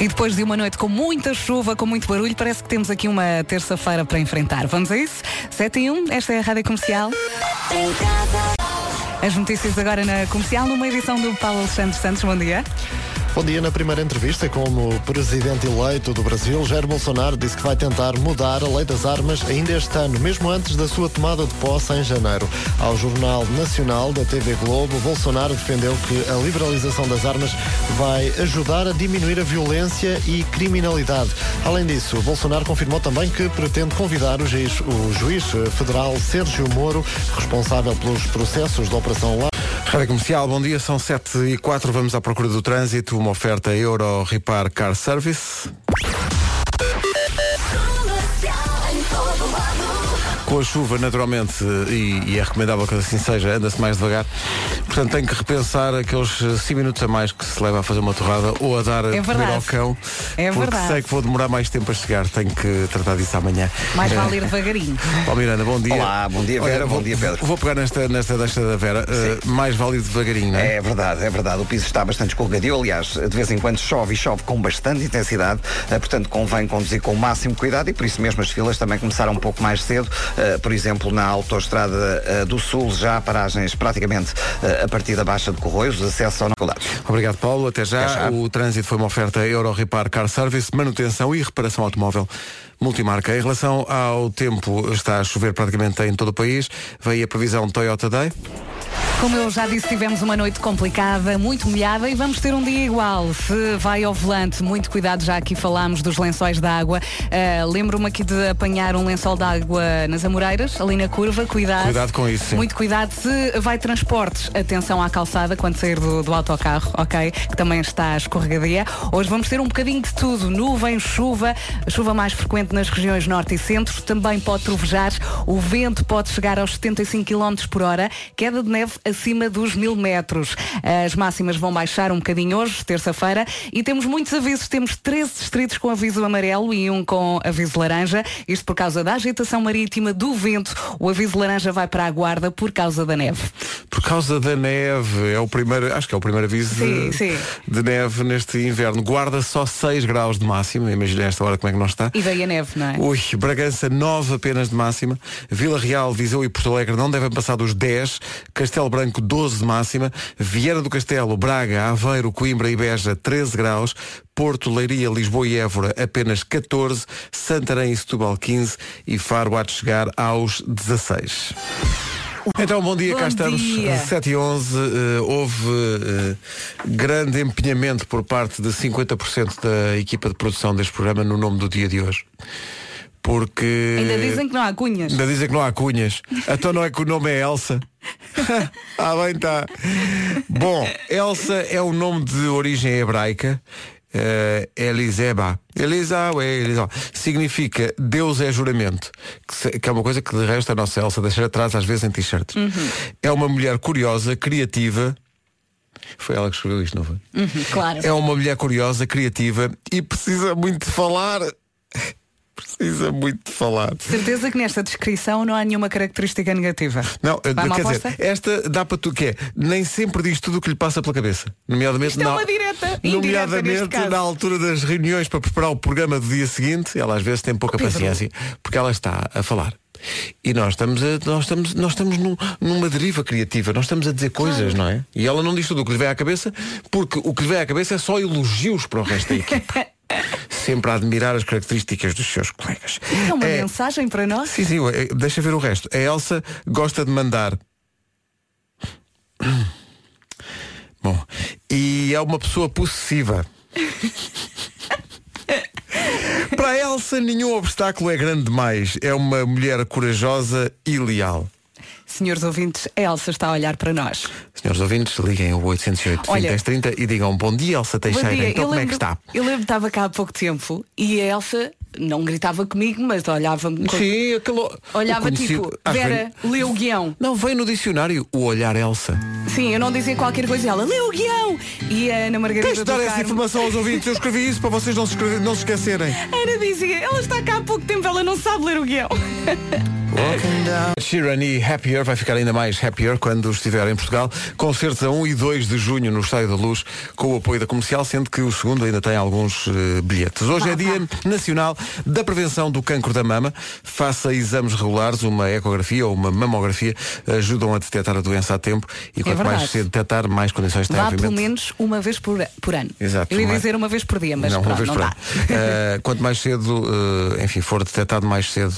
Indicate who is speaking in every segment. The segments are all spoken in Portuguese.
Speaker 1: E depois de uma noite com muita chuva, com muito barulho, parece que temos aqui uma terça-feira para enfrentar. Vamos a isso? 7 e 1, esta é a Rádio Comercial. As notícias agora na comercial, numa edição do Paulo Alexandre Santos. Bom dia.
Speaker 2: Bom dia. Na primeira entrevista como presidente eleito do Brasil, Jair Bolsonaro disse que vai tentar mudar a lei das armas ainda este ano, mesmo antes da sua tomada de posse em janeiro. Ao Jornal Nacional da TV Globo, Bolsonaro defendeu que a liberalização das armas vai ajudar a diminuir a violência e criminalidade. Além disso, Bolsonaro confirmou também que pretende convidar o juiz, o juiz federal Sérgio Moro, responsável pelos processos da Operação Lá.
Speaker 3: Rádio Comercial, bom dia, são 7 e 4, vamos à procura do trânsito, uma oferta Euro Repar Car Service. Com a chuva, naturalmente, e, e é recomendável que assim seja, anda-se mais devagar. Portanto, tenho que repensar aqueles 5 minutos a mais que se leva a fazer uma torrada ou a dar
Speaker 1: É
Speaker 3: a comer
Speaker 1: verdade.
Speaker 3: ao cão.
Speaker 1: É
Speaker 3: porque
Speaker 1: verdade.
Speaker 3: sei que vou demorar mais tempo a chegar. Tenho que tratar disso amanhã.
Speaker 1: Mais vale ir devagarinho.
Speaker 3: Paulo Miranda, bom dia.
Speaker 4: Olá, bom dia, Vera, bom
Speaker 3: vou,
Speaker 4: dia, Pedro.
Speaker 3: Vou pegar nesta, nesta deixa da Vera. Uh, mais vale ir devagarinho, não é?
Speaker 4: É verdade, é verdade. O piso está bastante escorregadio. Aliás, de vez em quando chove e chove com bastante intensidade. Eh, Portanto, convém conduzir com o máximo cuidado e por isso mesmo as filas também começaram um pouco mais cedo. Eh, Por exemplo, na autoestrada eh, do Sul, já há paragens praticamente eh, a partir da Baixa de Corroios, os acessos são faculdades.
Speaker 3: Obrigado, Paulo. Até já.
Speaker 4: Até já.
Speaker 3: O trânsito foi uma oferta Euro Repar Car Service, manutenção e reparação automóvel multimarca. Em relação ao tempo, está a chover praticamente em todo o país. Veio a previsão Toyota Day.
Speaker 1: Como eu já disse, tivemos uma noite complicada, muito molhada e vamos ter um dia igual. Se vai ao volante, muito cuidado, já aqui falámos dos lençóis de água. Ah, Lembro-me aqui de apanhar um lençol de água nas Amoreiras, ali na curva, cuidado.
Speaker 3: Cuidado com isso, sim.
Speaker 1: Muito cuidado. Se vai transportes, atenção à calçada quando sair do, do autocarro, ok? Que também está escorregadia. Hoje vamos ter um bocadinho de tudo. Nuvem, chuva, chuva mais frequente nas regiões norte e centro. Também pode trovejar. O vento pode chegar aos 75 km por hora. Queda de neve acima dos mil metros. As máximas vão baixar um bocadinho hoje, terça-feira. E temos muitos avisos. Temos 13 distritos com aviso amarelo e um com aviso laranja. Isto por causa da agitação marítima, do vento. O aviso laranja vai para a guarda por causa da neve.
Speaker 3: Por causa da neve, é o primeiro, acho que é o primeiro aviso
Speaker 1: Sim,
Speaker 3: de,
Speaker 1: sim.
Speaker 3: de neve neste inverno. Guarda só 6 graus de máxima, imagina esta hora como é que não está.
Speaker 1: E veio a neve, não é?
Speaker 3: Ui, Bragança 9 apenas de máxima. Vila Real, Viseu e Porto Alegre não devem passar dos 10. Castelo Branco 12 de máxima. Viana do Castelo, Braga, Aveiro, Coimbra e Beja 13 graus. Porto, Leiria, Lisboa e Évora apenas 14. Santarém e Setúbal 15. E Faro há de chegar aos 16. Então, bom dia,
Speaker 1: Bom
Speaker 3: cá estamos.
Speaker 1: dia.
Speaker 3: 7 e 11. eh, houve eh, grande empenhamento por parte de 50% da equipa de produção deste programa no nome do dia de hoje. Porque.
Speaker 1: Ainda dizem que não há cunhas.
Speaker 3: Ainda dizem que não há cunhas. Então não é que o nome é Elsa? ah, bem tá. Bom, Elsa é um nome de origem hebraica. Uh, Eliseba. Elisa, ué, Elisa. Significa Deus é juramento. Que, que é uma coisa que de resto a nossa Elsa deixa atrás às vezes em t-shirts. É uma mulher curiosa, criativa. Foi ela que escreveu isto, não foi?
Speaker 1: Uhum, claro.
Speaker 3: É uma mulher curiosa, criativa e precisa muito de falar. Precisa muito de falar.
Speaker 1: Certeza que nesta descrição não há nenhuma característica negativa.
Speaker 3: Não,
Speaker 1: uma
Speaker 3: quer
Speaker 1: aposta?
Speaker 3: dizer, esta dá para tu que é, nem sempre diz tudo o que lhe passa pela cabeça. Nomeadamente,
Speaker 1: Isto é
Speaker 3: na,
Speaker 1: uma direta,
Speaker 3: nomeadamente na altura das reuniões para preparar o programa do dia seguinte, ela às vezes tem pouca paciência, porque ela está a falar. E nós estamos, a, nós estamos, nós estamos num- numa deriva criativa, nós estamos a dizer coisas, não é? E ela não diz tudo o que lhe vem à cabeça, porque o que lhe vem à cabeça é só elogios para o resto da equipa. Sempre a admirar as características dos seus colegas.
Speaker 1: É uma
Speaker 3: É,
Speaker 1: mensagem para nós?
Speaker 3: Sim, sim, deixa ver o resto. A Elsa gosta de mandar. Bom, e é uma pessoa possessiva. Para a Elsa, nenhum obstáculo é grande demais. É uma mulher corajosa e leal.
Speaker 1: Senhores ouvintes, a Elsa está a olhar para nós.
Speaker 3: Senhores ouvintes, liguem o 808
Speaker 1: Olha-
Speaker 3: 30 e digam bom dia, Elsa Teixeira.
Speaker 1: Dia.
Speaker 3: Então
Speaker 1: eu
Speaker 3: como é que
Speaker 1: lembro-
Speaker 3: está?
Speaker 1: Eu lembro que estava cá há pouco tempo e a Elsa não gritava comigo, mas olhava-me.
Speaker 3: Sim, aquele...
Speaker 1: Olhava tipo,
Speaker 3: Ah,
Speaker 1: Vera,
Speaker 3: vem-
Speaker 1: lê o guião.
Speaker 3: Não, vem no dicionário o olhar Elsa.
Speaker 1: Sim, eu não dizia qualquer coisa ela, lê o guião. E a Ana Margarida
Speaker 3: Tens de dar essa informação aos ouvintes. Eu escrevi isso para vocês não se, escrever- não se esquecerem.
Speaker 1: Ana dizia, ela está cá há pouco tempo, ela não sabe ler o guião.
Speaker 3: Sheeran e Happier vai ficar ainda mais happier quando estiver em Portugal. Concertos a 1 e 2 de junho no Estádio da Luz com o apoio da comercial, sendo que o segundo ainda tem alguns eh, bilhetes. Hoje é Dia Nacional da Prevenção do Cancro da Mama. Faça exames regulares, uma ecografia ou uma mamografia ajudam a detectar a doença a tempo e quanto mais
Speaker 1: verdade.
Speaker 3: cedo detectar, mais condições tem,
Speaker 1: Vá
Speaker 3: obviamente.
Speaker 1: pelo menos uma vez por, por ano.
Speaker 3: Exato,
Speaker 1: Eu ia
Speaker 3: é?
Speaker 1: dizer uma vez por dia, mas
Speaker 3: não,
Speaker 1: pronto,
Speaker 3: uma vez
Speaker 1: não
Speaker 3: por
Speaker 1: dá.
Speaker 3: ano. Eh, quanto mais cedo, eh, enfim, for detectado mais cedo,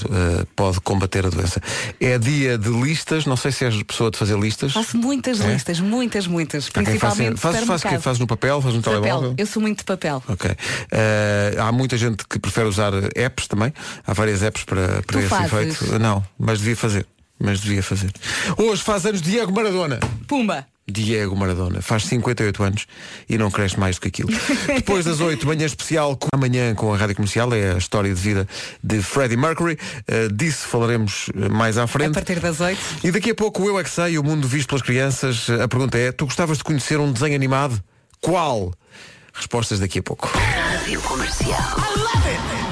Speaker 3: pode combater a doença. É dia de listas, não sei se és pessoa de fazer listas.
Speaker 1: Faço muitas
Speaker 3: É?
Speaker 1: listas, muitas, muitas.
Speaker 3: Há
Speaker 1: Principalmente
Speaker 3: faz, faz, faz,
Speaker 1: supermercado.
Speaker 3: faz no papel, faz no telemóvel.
Speaker 1: papel. Eu sou muito de papel.
Speaker 3: Ok. Eh, há muita gente que prefere usar apps também. Há várias apps para, para
Speaker 1: Tu
Speaker 3: esse
Speaker 1: fazes?
Speaker 3: efeito. Não, mas devia fazer. Mas devia fazer. Hoje faz anos Diego Maradona.
Speaker 1: Pumba!
Speaker 3: Diego Maradona faz 58 anos e não cresce mais do que aquilo. Depois das 8, manhã especial com amanhã com a Rádio Comercial, é a história de vida de Freddie Mercury. Uh, disso falaremos uh, mais à
Speaker 1: A
Speaker 3: frente.
Speaker 1: partir das oito.
Speaker 3: E daqui a pouco Eu é que sei, o mundo visto pelas crianças. A pergunta é, tu gostavas de conhecer um desenho animado? Qual? Respostas daqui a pouco. A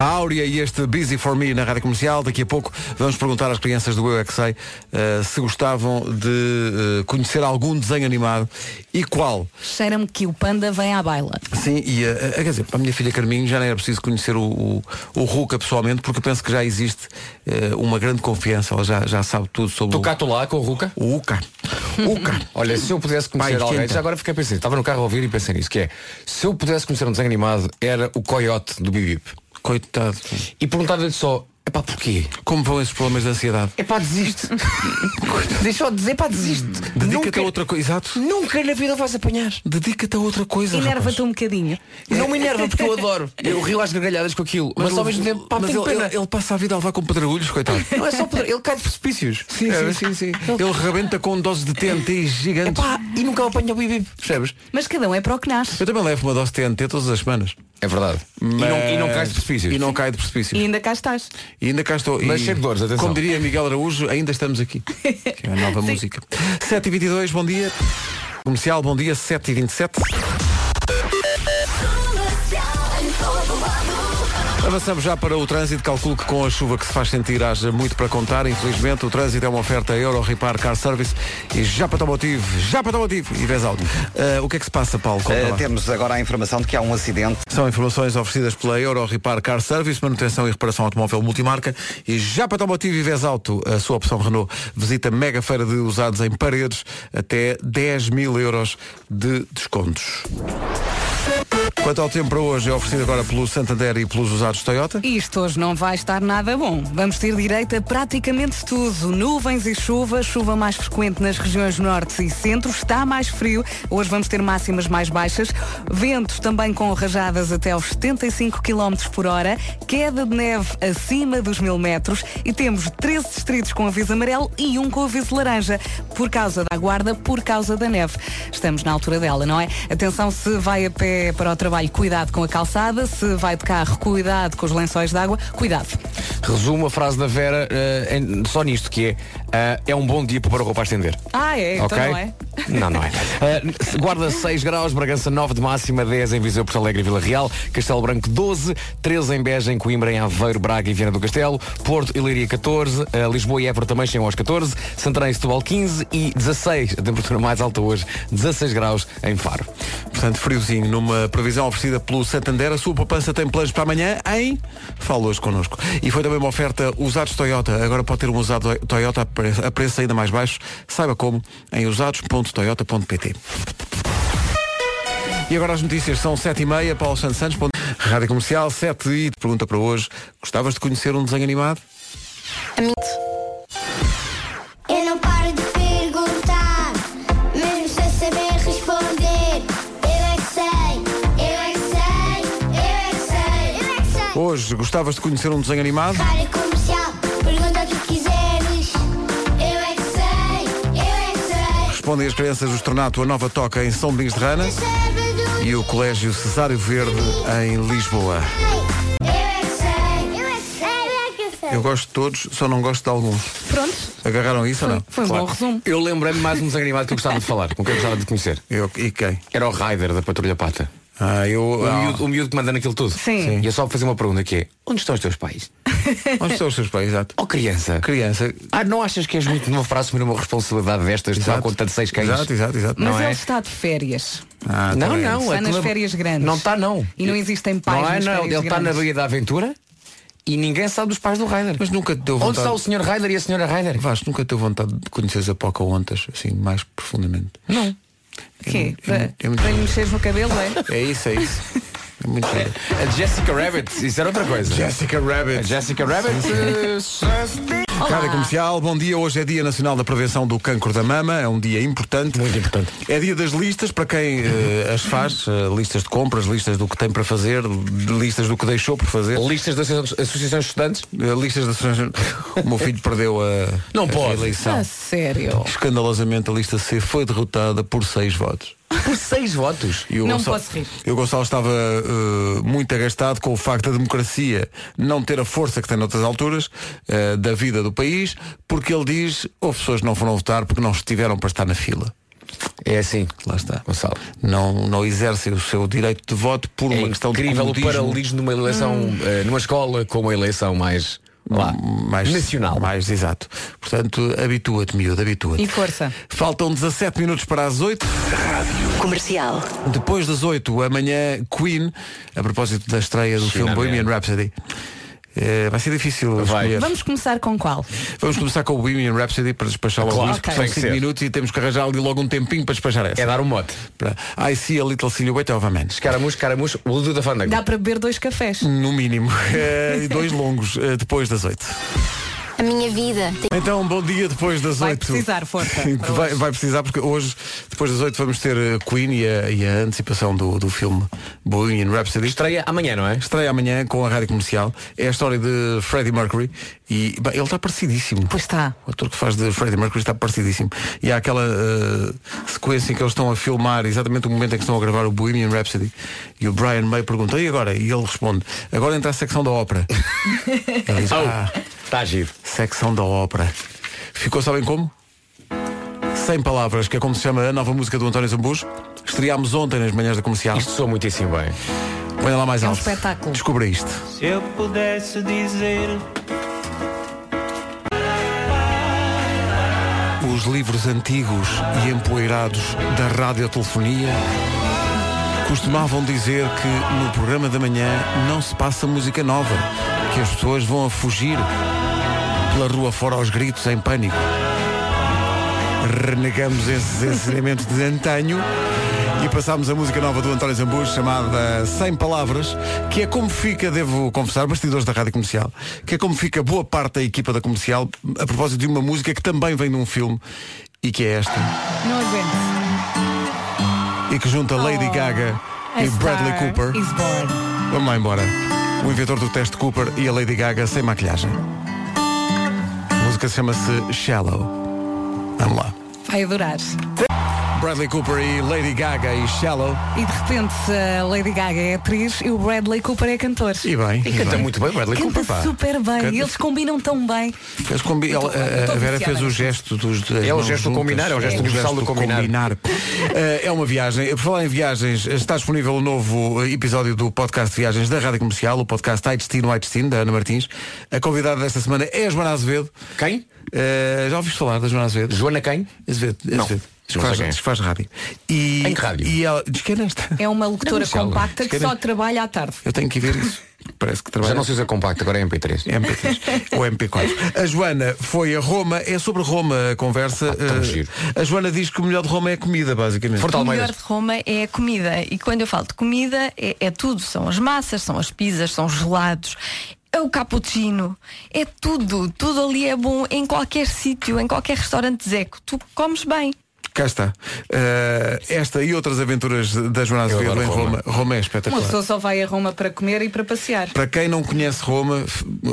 Speaker 3: Áurea e este Busy For Me na Rádio Comercial. Daqui a pouco vamos perguntar às crianças do Eu é que sei uh, se gostavam de uh, conhecer algum desenho animado e qual.
Speaker 1: Cheira-me que o panda vem à baila.
Speaker 3: Sim, e uh, quer dizer, para a minha filha Carminho já não era preciso conhecer o, o, o Ruca pessoalmente, porque eu penso que já existe uh, uma grande confiança, ela já, já sabe tudo sobre
Speaker 5: Tu
Speaker 3: o,
Speaker 5: lá com o Ruca?
Speaker 3: o Uca. Uca.
Speaker 5: Olha, se eu pudesse conhecer
Speaker 3: Pai,
Speaker 5: alguém, já agora fiquei a pensar, estava no carro a ouvir e pensei nisso, que é, se eu pudesse conhecer um desenho animado, era o Coyote do Bibip.
Speaker 3: Coitado.
Speaker 5: E perguntar-lhe só, epá, porquê?
Speaker 3: Como vão esses problemas de ansiedade?
Speaker 5: Epá, desiste. Deixa eu dizer, pá, desiste.
Speaker 3: Dedica-te
Speaker 5: Nunca-
Speaker 3: a outra coisa. Exato.
Speaker 5: Nunca na vida vais apanhar.
Speaker 3: Dedica-te a outra coisa.
Speaker 1: Enerva-te um bocadinho.
Speaker 5: Não me enerva porque eu adoro. Eu rio às gargalhadas com aquilo. Mas, ao mesmo tempo, pá,
Speaker 3: mas ele, ele- ele passa a vida a levar com pedregulhos, coitado.
Speaker 5: Não é só poder, ele cai de precipícios.
Speaker 3: Sim, sim, sim, sim. Ele rebenta com doses de TNT gigantes.
Speaker 5: Epá, e nunca apanha o Bibip, percebes?
Speaker 1: Mas cada um é para o que nasce.
Speaker 3: Eu também levo uma dose de TNT todas as semanas.
Speaker 5: É verdade. E, não, e não cai de precipícios.
Speaker 3: E não cai de precipícios.
Speaker 1: E ainda cá estás.
Speaker 3: E ainda cá estou.
Speaker 5: Mas
Speaker 3: e,
Speaker 5: cheio de dores, atenção.
Speaker 3: Como diria Miguel Araújo, ainda estamos aqui. Que é a nova música. 7h22, bom dia. Comercial, bom dia, 7h27. Avançamos já para o trânsito. Calculo que com a chuva que se faz sentir haja muito para contar. Infelizmente, o trânsito é uma oferta Euro Repar Car Service e já para motivo, já para motivo e vez alto. Ah, o que é que se passa, Paulo?
Speaker 4: Eh,
Speaker 3: lá.
Speaker 4: temos agora a informação de que há um acidente
Speaker 3: São informações oferecidas pela Euro Repar Car Service, manutenção e reparação automóvel multimarca e já para motivo e vez alto a sua opção Renault. Visita mega feira de usados em paredes até 10 mil euros de descontos. Quanto ao tempo para hoje, é oferecido agora pelo Santander e pelos usados Toyota.
Speaker 1: Isto hoje não vai estar nada bom. Vamos ter direito a praticamente tudo. Nuvens e chuva, chuva mais frequente nas regiões norte e centro, está mais frio. Hoje vamos ter máximas mais baixas. Ventos também com rajadas até aos 75 km por hora. Queda de neve acima dos mil metros. E temos 13 distritos com aviso amarelo e um com aviso laranja. Por causa da guarda, por causa da neve. Estamos na altura dela, não é? Atenção se vai a pé para o trabalho, cuidado com a calçada. Se vai de carro, cuidado com os lençóis de água. Cuidado.
Speaker 5: Resumo a frase da Vera eh, em- só nisto, que é eh, é um bom dia para a roupa a estender.
Speaker 1: Ah, é? Então
Speaker 5: ok?
Speaker 1: não é?
Speaker 5: Não, não é. Eh, guarda 6 graus, Bragança 9 de máxima, 10 em Viseu, Porto Alegre e Vila Real, Castelo Branco 12, 13 em Beja, em Coimbra, em Aveiro, Braga e Viana do Castelo, Porto e Leiria 14, eh, Lisboa e Évora também chegam aos 14, Santarém e Setúbal 15 e 16, a temperatura mais alta hoje, 16 graus em Faro.
Speaker 3: Portanto, friozinho, numa previsão oferecida pelo Santander. A sua poupança tem planos para amanhã em... Fala hoje connosco. E foi também uma oferta usados Toyota. Agora pode ter um usado Toyota a preço, ainda mais baixo. Saiba como em usados.toyota.pt E agora as notícias são 7h30. Paulo Santos Santos. Rádio Comercial 7 e pergunta para hoje. Gostavas de conhecer um desenho animado?
Speaker 6: Eu não paro de perguntar, mesmo sem saber responder. Eu é que sei, eu é que sei, eu é que sei, eu é que sei.
Speaker 3: Hoje, gostavas de conhecer um desenho animado?
Speaker 6: Rádio comercial,
Speaker 3: Respondem as crianças do Estornato a nova toca em São Domingos de Rana e o Colégio Cesário Verde em Lisboa.
Speaker 6: eu é é é
Speaker 3: gosto de todos, só não gosto de alguns.
Speaker 1: Pronto.
Speaker 3: Agarraram isso ou não?
Speaker 1: Foi um bom resumo.
Speaker 5: Eu lembrei-me mais um desenho animado que eu gostava de falar, com quem eu gostava de conhecer.
Speaker 3: Eu, e quem?
Speaker 5: Era o Ryder da Patrulha Pata.
Speaker 3: Ah, eu.
Speaker 5: O,
Speaker 3: ah,
Speaker 5: miúdo, o miúdo que manda naquilo tudo.
Speaker 1: Sim.
Speaker 5: E eu só vou fazer uma pergunta que é, onde estão os teus pais?
Speaker 3: Onde estão os seus pais? Exato.
Speaker 5: Oh criança.
Speaker 3: Criança.
Speaker 5: Ah, não achas que és muito novo para assumir uma responsabilidade destas de
Speaker 3: Exato.
Speaker 5: conta de seis cães?
Speaker 3: Exato, exato, exato.
Speaker 1: Mas
Speaker 5: Não
Speaker 1: ele
Speaker 5: é?
Speaker 1: está de férias.
Speaker 3: Ah, tá
Speaker 5: Não, não.
Speaker 1: Está
Speaker 5: é
Speaker 1: nas
Speaker 5: tudo-
Speaker 1: férias grandes.
Speaker 5: Não está, não.
Speaker 1: E não existem pais
Speaker 5: Não é, não. Ele está na. Baía da Aventura e ninguém sabe dos pais do Ryder.
Speaker 3: Mas nunca te deu
Speaker 5: Onde
Speaker 3: vontade.
Speaker 5: está o Sr. Ryder e a Sra. Ryder?
Speaker 3: Vasco, nunca teve vontade de conhecer a Pocahontas, assim, mais profundamente.
Speaker 5: Não.
Speaker 1: Quê?
Speaker 3: É muito- é muito
Speaker 1: Para lhe
Speaker 3: giro.
Speaker 1: mexeres no cabelo, é?
Speaker 3: É isso, é isso. É muito.
Speaker 5: A Jessica Rabbit, isso era outra coisa.
Speaker 3: Jessica
Speaker 5: A
Speaker 3: Rabbit.
Speaker 5: Jessica Rabbit.
Speaker 3: Rádio Comercial, bom dia. Hoje é Dia Nacional da Prevenção do Cancro da Mama. É um dia importante.
Speaker 5: Muito importante.
Speaker 3: É dia das listas para quem eh, as faz. eh, listas de compras, listas do que tem para fazer, listas do que deixou por fazer.
Speaker 5: Listas das associações de estudantes?
Speaker 3: eh, listas das O meu filho perdeu a,
Speaker 5: Não
Speaker 3: a
Speaker 5: pode.
Speaker 3: eleição.
Speaker 1: A sério.
Speaker 3: Escandalosamente a lista C foi derrotada por seis votos.
Speaker 5: Por seis votos.
Speaker 3: E o
Speaker 1: Não
Speaker 3: Gonçalo,
Speaker 1: posso rir.
Speaker 3: e o Gonçalo estava eh, muito agastado com o facto da democracia não ter a força que tem noutras alturas eh, da vida do país, porque ele diz, houve pessoas que não foram votar porque não estiveram para estar na fila.
Speaker 5: É assim.
Speaker 3: Lá está.
Speaker 5: Gonçalo.
Speaker 3: Não, não exercem o seu direito de voto por
Speaker 5: É
Speaker 3: uma questão de
Speaker 5: incrível o paralelismo numa eleição, eh, numa escola com uma eleição mais lá,
Speaker 3: mais
Speaker 5: nacional.
Speaker 3: Mais exato. Portanto, habitua-te, miúdo, habitua-te.
Speaker 1: E força.
Speaker 3: Faltam 17 minutos para as 8.
Speaker 7: Comercial.
Speaker 3: Depois das 8, amanhã, Queen, a propósito da estreia do filme
Speaker 5: China
Speaker 3: Bohemian. Rhapsody. Eh, vai ser difícil
Speaker 5: Vai.
Speaker 3: escolher.
Speaker 1: Vamos começar com qual?
Speaker 3: Vamos começar com o Bohemian Rhapsody para despachar logo
Speaker 5: Claro,
Speaker 3: porque
Speaker 5: tem
Speaker 3: são
Speaker 5: que
Speaker 3: 5
Speaker 5: ser.
Speaker 3: minutos e temos que arranjar ali logo um tempinho para despachar essa.
Speaker 5: É dar um mote.
Speaker 3: Para I see a little silhouette of a man.
Speaker 5: Escaramujo, escaramujo, o Ludo da Fandango.
Speaker 1: Dá para beber dois cafés.
Speaker 3: No mínimo. Eh, E dois longos eh, depois das 8.
Speaker 6: A minha vida
Speaker 3: Então, bom dia depois das
Speaker 1: Vai
Speaker 3: 8.
Speaker 1: precisar, força,
Speaker 3: vai, vai precisar porque hoje, depois das 8, vamos ter eh, Queen e a, e a antecipação do, do filme Bohemian Rhapsody.
Speaker 5: Estreia amanhã, não é?
Speaker 3: Estreia amanhã com a rádio comercial. É a história de Freddie Mercury e bem, ele está parecidíssimo.
Speaker 1: Pois está.
Speaker 3: O ator que faz de Freddie Mercury está parecidíssimo. E há aquela eh, sequência em que eles estão a filmar exatamente o momento em que estão a gravar o Bohemian Rhapsody. E o Brian May pergunta, e agora? E ele responde, agora entra a secção da ópera. ele diz, ah,
Speaker 5: Está giro.
Speaker 3: secção da ópera. Ficou, sabem como? Sem palavras, que é como se chama a nova música do António Zambujo. Estreámos ontem nas manhãs da comercial.
Speaker 5: Isto soa muitíssimo bem.
Speaker 3: Põe lá mais
Speaker 1: É um
Speaker 3: alto.
Speaker 1: espetáculo.
Speaker 3: Descubra isto.
Speaker 8: Se eu pudesse dizer
Speaker 3: Os livros antigos e empoeirados da radiotelefonia costumavam dizer que no programa da manhã não se passa música nova, que as pessoas vão a fugir pela rua fora aos gritos em pânico. Renegamos esses ensinamentos de antanho e passámos a música nova do António Zambujo chamada Sem Palavras, que é como fica, devo confessar, bastidores da Rádio Comercial, que é como fica boa parte da equipa da comercial a propósito de uma música que também vem de um filme e que é esta.
Speaker 1: Não aguento.
Speaker 3: E que junta Lady
Speaker 1: Oh,
Speaker 3: Gaga e Bradley Cooper. Vamos lá embora. O inventor do teste Cooper e a Lady Gaga sem maquilhagem. Música chama-se Shallow. Vamos lá.
Speaker 1: Vai adorar.
Speaker 3: Bradley Cooper e Lady Gaga e Shallow.
Speaker 1: E de repente a Lady Gaga é atriz e o Bradley Cooper é cantor.
Speaker 3: E bem.
Speaker 5: E canta
Speaker 3: bem.
Speaker 5: muito bem, Bradley
Speaker 1: Canta
Speaker 5: Cooper, pá.
Speaker 1: super bem.
Speaker 3: Canta-
Speaker 1: Eles combinam tão bem.
Speaker 3: Eles combi- ela- a, a Vera fez o gesto dos
Speaker 5: É o gesto do combinar, é o gesto universal do combinar.
Speaker 3: Eh, é uma viagem. Por falar em viagens, está disponível o novo eh, episódio do podcast de viagens da Rádio Comercial, o podcast Ai Destino, Ai Destino, da Ana Martins. A convidada desta semana é a Joana Azevedo.
Speaker 5: Quem?
Speaker 3: Eh, já ouviste falar da Joana Azevedo?
Speaker 5: Joana quem?
Speaker 3: Azevedo.
Speaker 5: Não.
Speaker 3: Azevedo. Diz que
Speaker 5: Não sei
Speaker 3: faz,
Speaker 5: quem é.
Speaker 3: diz que faz rádio. E,
Speaker 5: Em que rádio?
Speaker 3: E ela diz que é nesta.
Speaker 1: É uma locutora compacta que só trabalha à tarde.
Speaker 3: Eu tenho que ver isso. Parece que trabalha.
Speaker 5: Já não se usa compacto, agora é MP3.
Speaker 3: MP3 ou MP4. A Joana foi a Roma, é sobre Roma a conversa.
Speaker 5: tão
Speaker 3: Eh,
Speaker 5: giro.
Speaker 3: a Joana diz que o melhor de Roma é a comida, basicamente.
Speaker 5: Forte
Speaker 9: O
Speaker 5: Almeidas.
Speaker 9: melhor de Roma é a comida. E quando eu falo de comida, é, é tudo. São as massas, são as pizzas, são os gelados. É o cappuccino. É tudo. Tudo ali é bom em qualquer sítio, em qualquer restaurante Zeco. Tu comes bem.
Speaker 3: Cá está. Eh, esta e outras aventuras da Joana Azevedo em Roma.
Speaker 5: Roma.
Speaker 3: Roma é
Speaker 1: Uma
Speaker 3: espetacular.
Speaker 1: pessoa só vai a Roma para comer e para passear.
Speaker 3: Para quem não conhece Roma,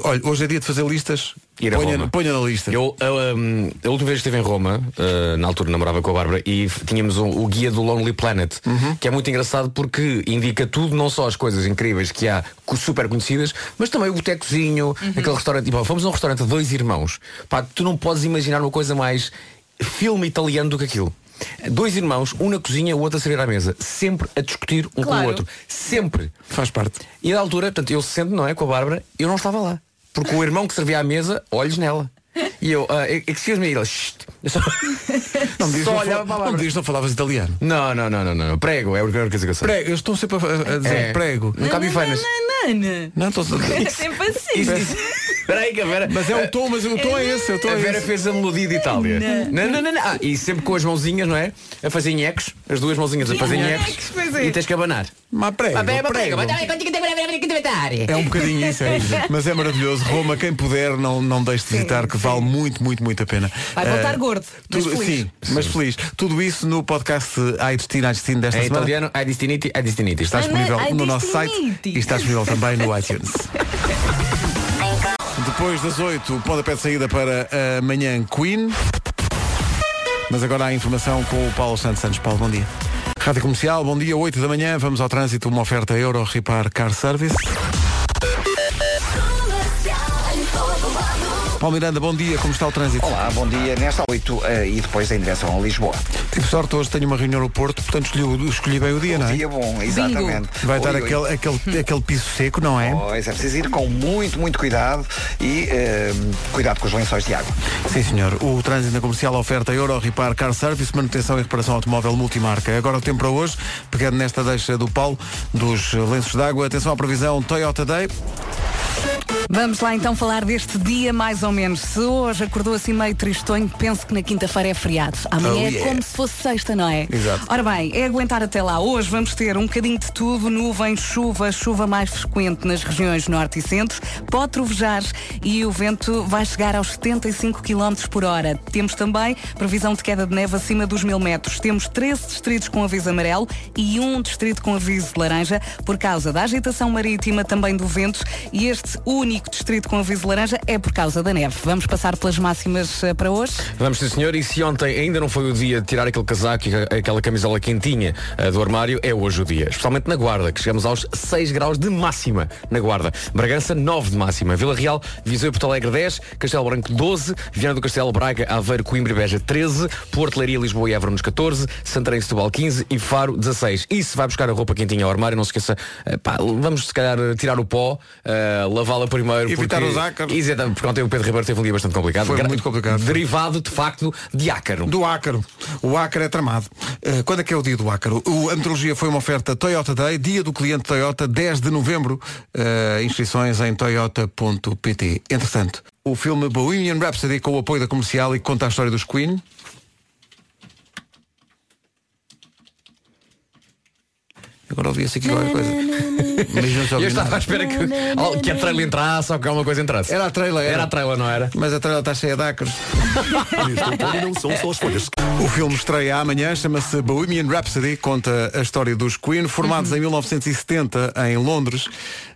Speaker 3: olha, hoje é dia de fazer listas.
Speaker 5: Ir a
Speaker 3: ponha,
Speaker 5: Roma.
Speaker 3: ponha na lista.
Speaker 5: Eu, eu, um, a última vez que estive em Roma, uh, na altura namorava com a Bárbara, e tínhamos um- o guia do Lonely Planet, que é muito engraçado porque indica tudo, não só as coisas incríveis que há, super conhecidas, mas também o botecozinho, aquele restaurante. Tipo, fomos a um restaurante de dois irmãos. Pá, tu não podes imaginar uma coisa mais filme italiano do que aquilo. Dois irmãos, um na cozinha, o outro a servir à mesa. Sempre a discutir um com
Speaker 1: Claro.
Speaker 5: o outro. Sempre.
Speaker 3: Faz parte.
Speaker 5: E na altura, portanto, eu sento, não é, com a Bárbara, eu não estava lá. Porque o irmão que servia à mesa, olhos nela. E eu, uh, excuse me, ele, "Shh." Eu só,
Speaker 3: Não me diz,
Speaker 5: só
Speaker 3: não,
Speaker 5: olhava
Speaker 3: fal-
Speaker 5: para a
Speaker 3: não, me
Speaker 5: Bárbara.
Speaker 3: diz, não falavas italiano.
Speaker 5: Não, não, não, não, não. Prego, é a única coisa que eu sei.
Speaker 3: Prego, eu estou sempre a, a dizer
Speaker 5: É.
Speaker 3: prego.
Speaker 5: Nunca vi feinas.
Speaker 1: Nana.
Speaker 3: Não, estou
Speaker 9: É sempre assim.
Speaker 5: Isso, isso. Espera aí que a Vera.
Speaker 3: Mas é o tom, mas o tom é esse, o tom
Speaker 5: A
Speaker 3: é
Speaker 5: Vera
Speaker 3: esse.
Speaker 5: fez a melodia de Itália. Não, não, não, não. Ah, e sempre com as mãozinhas, não é? A fazer nhecos, as duas mãozinhas a fazer nhecos.
Speaker 1: pois é.
Speaker 5: E tens que abanar.
Speaker 3: Mas prego, prego. É um bocadinho isso, é isso. Mas é maravilhoso. Roma, quem puder, não, não deixe de visitar, que vale muito, muito, muito a pena.
Speaker 1: Vai voltar
Speaker 3: Eh,
Speaker 1: gordo, mas
Speaker 3: tudo,
Speaker 1: feliz.
Speaker 3: Sim, mas feliz. Tudo isso no podcast Ai Destino, Ai Destino desta
Speaker 5: É
Speaker 3: semana.
Speaker 5: italiano, é destiniti, é destiniti.
Speaker 3: Está disponível
Speaker 1: Ai,
Speaker 3: no nosso site e está disponível também no iTunes. Depois das 8, o pontapé de saída para a manhã Queen. Mas agora há informação com o Paulo Santos Santos. Paulo, bom dia. Rádio Comercial, bom dia, 8 da manhã. Vamos ao trânsito, uma oferta Euro Repar Car Service. Paulo Miranda, bom dia, como está o trânsito?
Speaker 4: Olá, bom dia. Nesta 8 eh, e depois em direção a Lisboa.
Speaker 3: Tive sorte, hoje tenho uma reunião no Porto, portanto escolhi, escolhi bem o dia, não é?
Speaker 4: Dia bom, exatamente.
Speaker 3: Vai estar
Speaker 4: Oi, oi.
Speaker 3: aquele, aquele, aquele piso seco, não é?
Speaker 4: Pois é preciso ir com muito, muito cuidado e eh, cuidado com os lençóis de água.
Speaker 3: Sim, senhor. O trânsito na comercial oferta Euro Repar Car Service, manutenção e reparação automóvel multimarca. Agora o tempo para hoje, pegando nesta deixa do Paulo, dos lenços d'água. Atenção à previsão Toyota Day.
Speaker 1: Vamos lá então falar deste dia mais ou menos. Se hoje acordou assim meio tristonho, penso que na quinta-feira é feriado. Amanhã
Speaker 3: Oh,
Speaker 1: é
Speaker 3: yeah.
Speaker 1: como se fosse sexta, não é?
Speaker 3: Exato.
Speaker 1: Ora bem, é aguentar até lá. Hoje vamos ter um bocadinho de tudo, nuvens, chuva, chuva mais frequente nas regiões norte e centro, pode trovejar e o vento vai chegar aos 75 km por hora. Temos também previsão de queda de neve acima dos mil metros. Temos 13 distritos com aviso amarelo e um distrito com aviso de laranja por causa da agitação marítima, também do vento e este único distrito com aviso laranja é por causa da neve. Vamos passar pelas máximas eh, para hoje?
Speaker 5: Vamos sim senhor, e se ontem ainda não foi o dia de tirar aquele casaco e aquela camisola quentinha eh, do armário, é hoje o dia. Especialmente na Guarda, que chegamos aos 6 graus de máxima na Guarda. Bragança 9 de máxima. Vila Real, Viseu e Porto Alegre 10, Castelo Branco 12, Viana do Castelo Braga, Aveiro, Coimbra e Beja 13, Porto Leiria, Lisboa e Évora nos 14, Santarém Setúbal 15 e Faro 16. E se vai buscar a roupa quentinha ao armário, não se esqueça, eh, pá, vamos se calhar tirar o pó, lavá-la primeiro.
Speaker 3: Evitar
Speaker 5: porque,
Speaker 3: os ácaros.
Speaker 5: Exatamente, porque ontem o Pedro Ribeiro teve um dia bastante complicado.
Speaker 3: Foi
Speaker 5: Gra-
Speaker 3: muito complicado.
Speaker 5: Derivado, de facto, de ácaro.
Speaker 3: Do ácaro. O ácaro é tramado. Eh, quando é que é o dia do ácaro? O, a meteorologia foi uma oferta Toyota Day, dia do cliente Toyota, 10 de novembro. Eh, inscrições em toyota.pt. Entretanto, o filme Bohemian Rhapsody, com o apoio da comercial e conta a história dos Queen. Agora ouvi-se aqui qualquer coisa. Mas não se
Speaker 5: Eu estava
Speaker 3: nada.
Speaker 5: à espera que, que a trailer entrasse ou que alguma coisa entrasse.
Speaker 3: Era a trailer, era.
Speaker 5: Era a trailer, não era?
Speaker 3: Mas a trailer está cheia de ácaros. O filme estreia amanhã, chama-se Bohemian Rhapsody, conta a história dos Queen, formados em 1970 em Londres.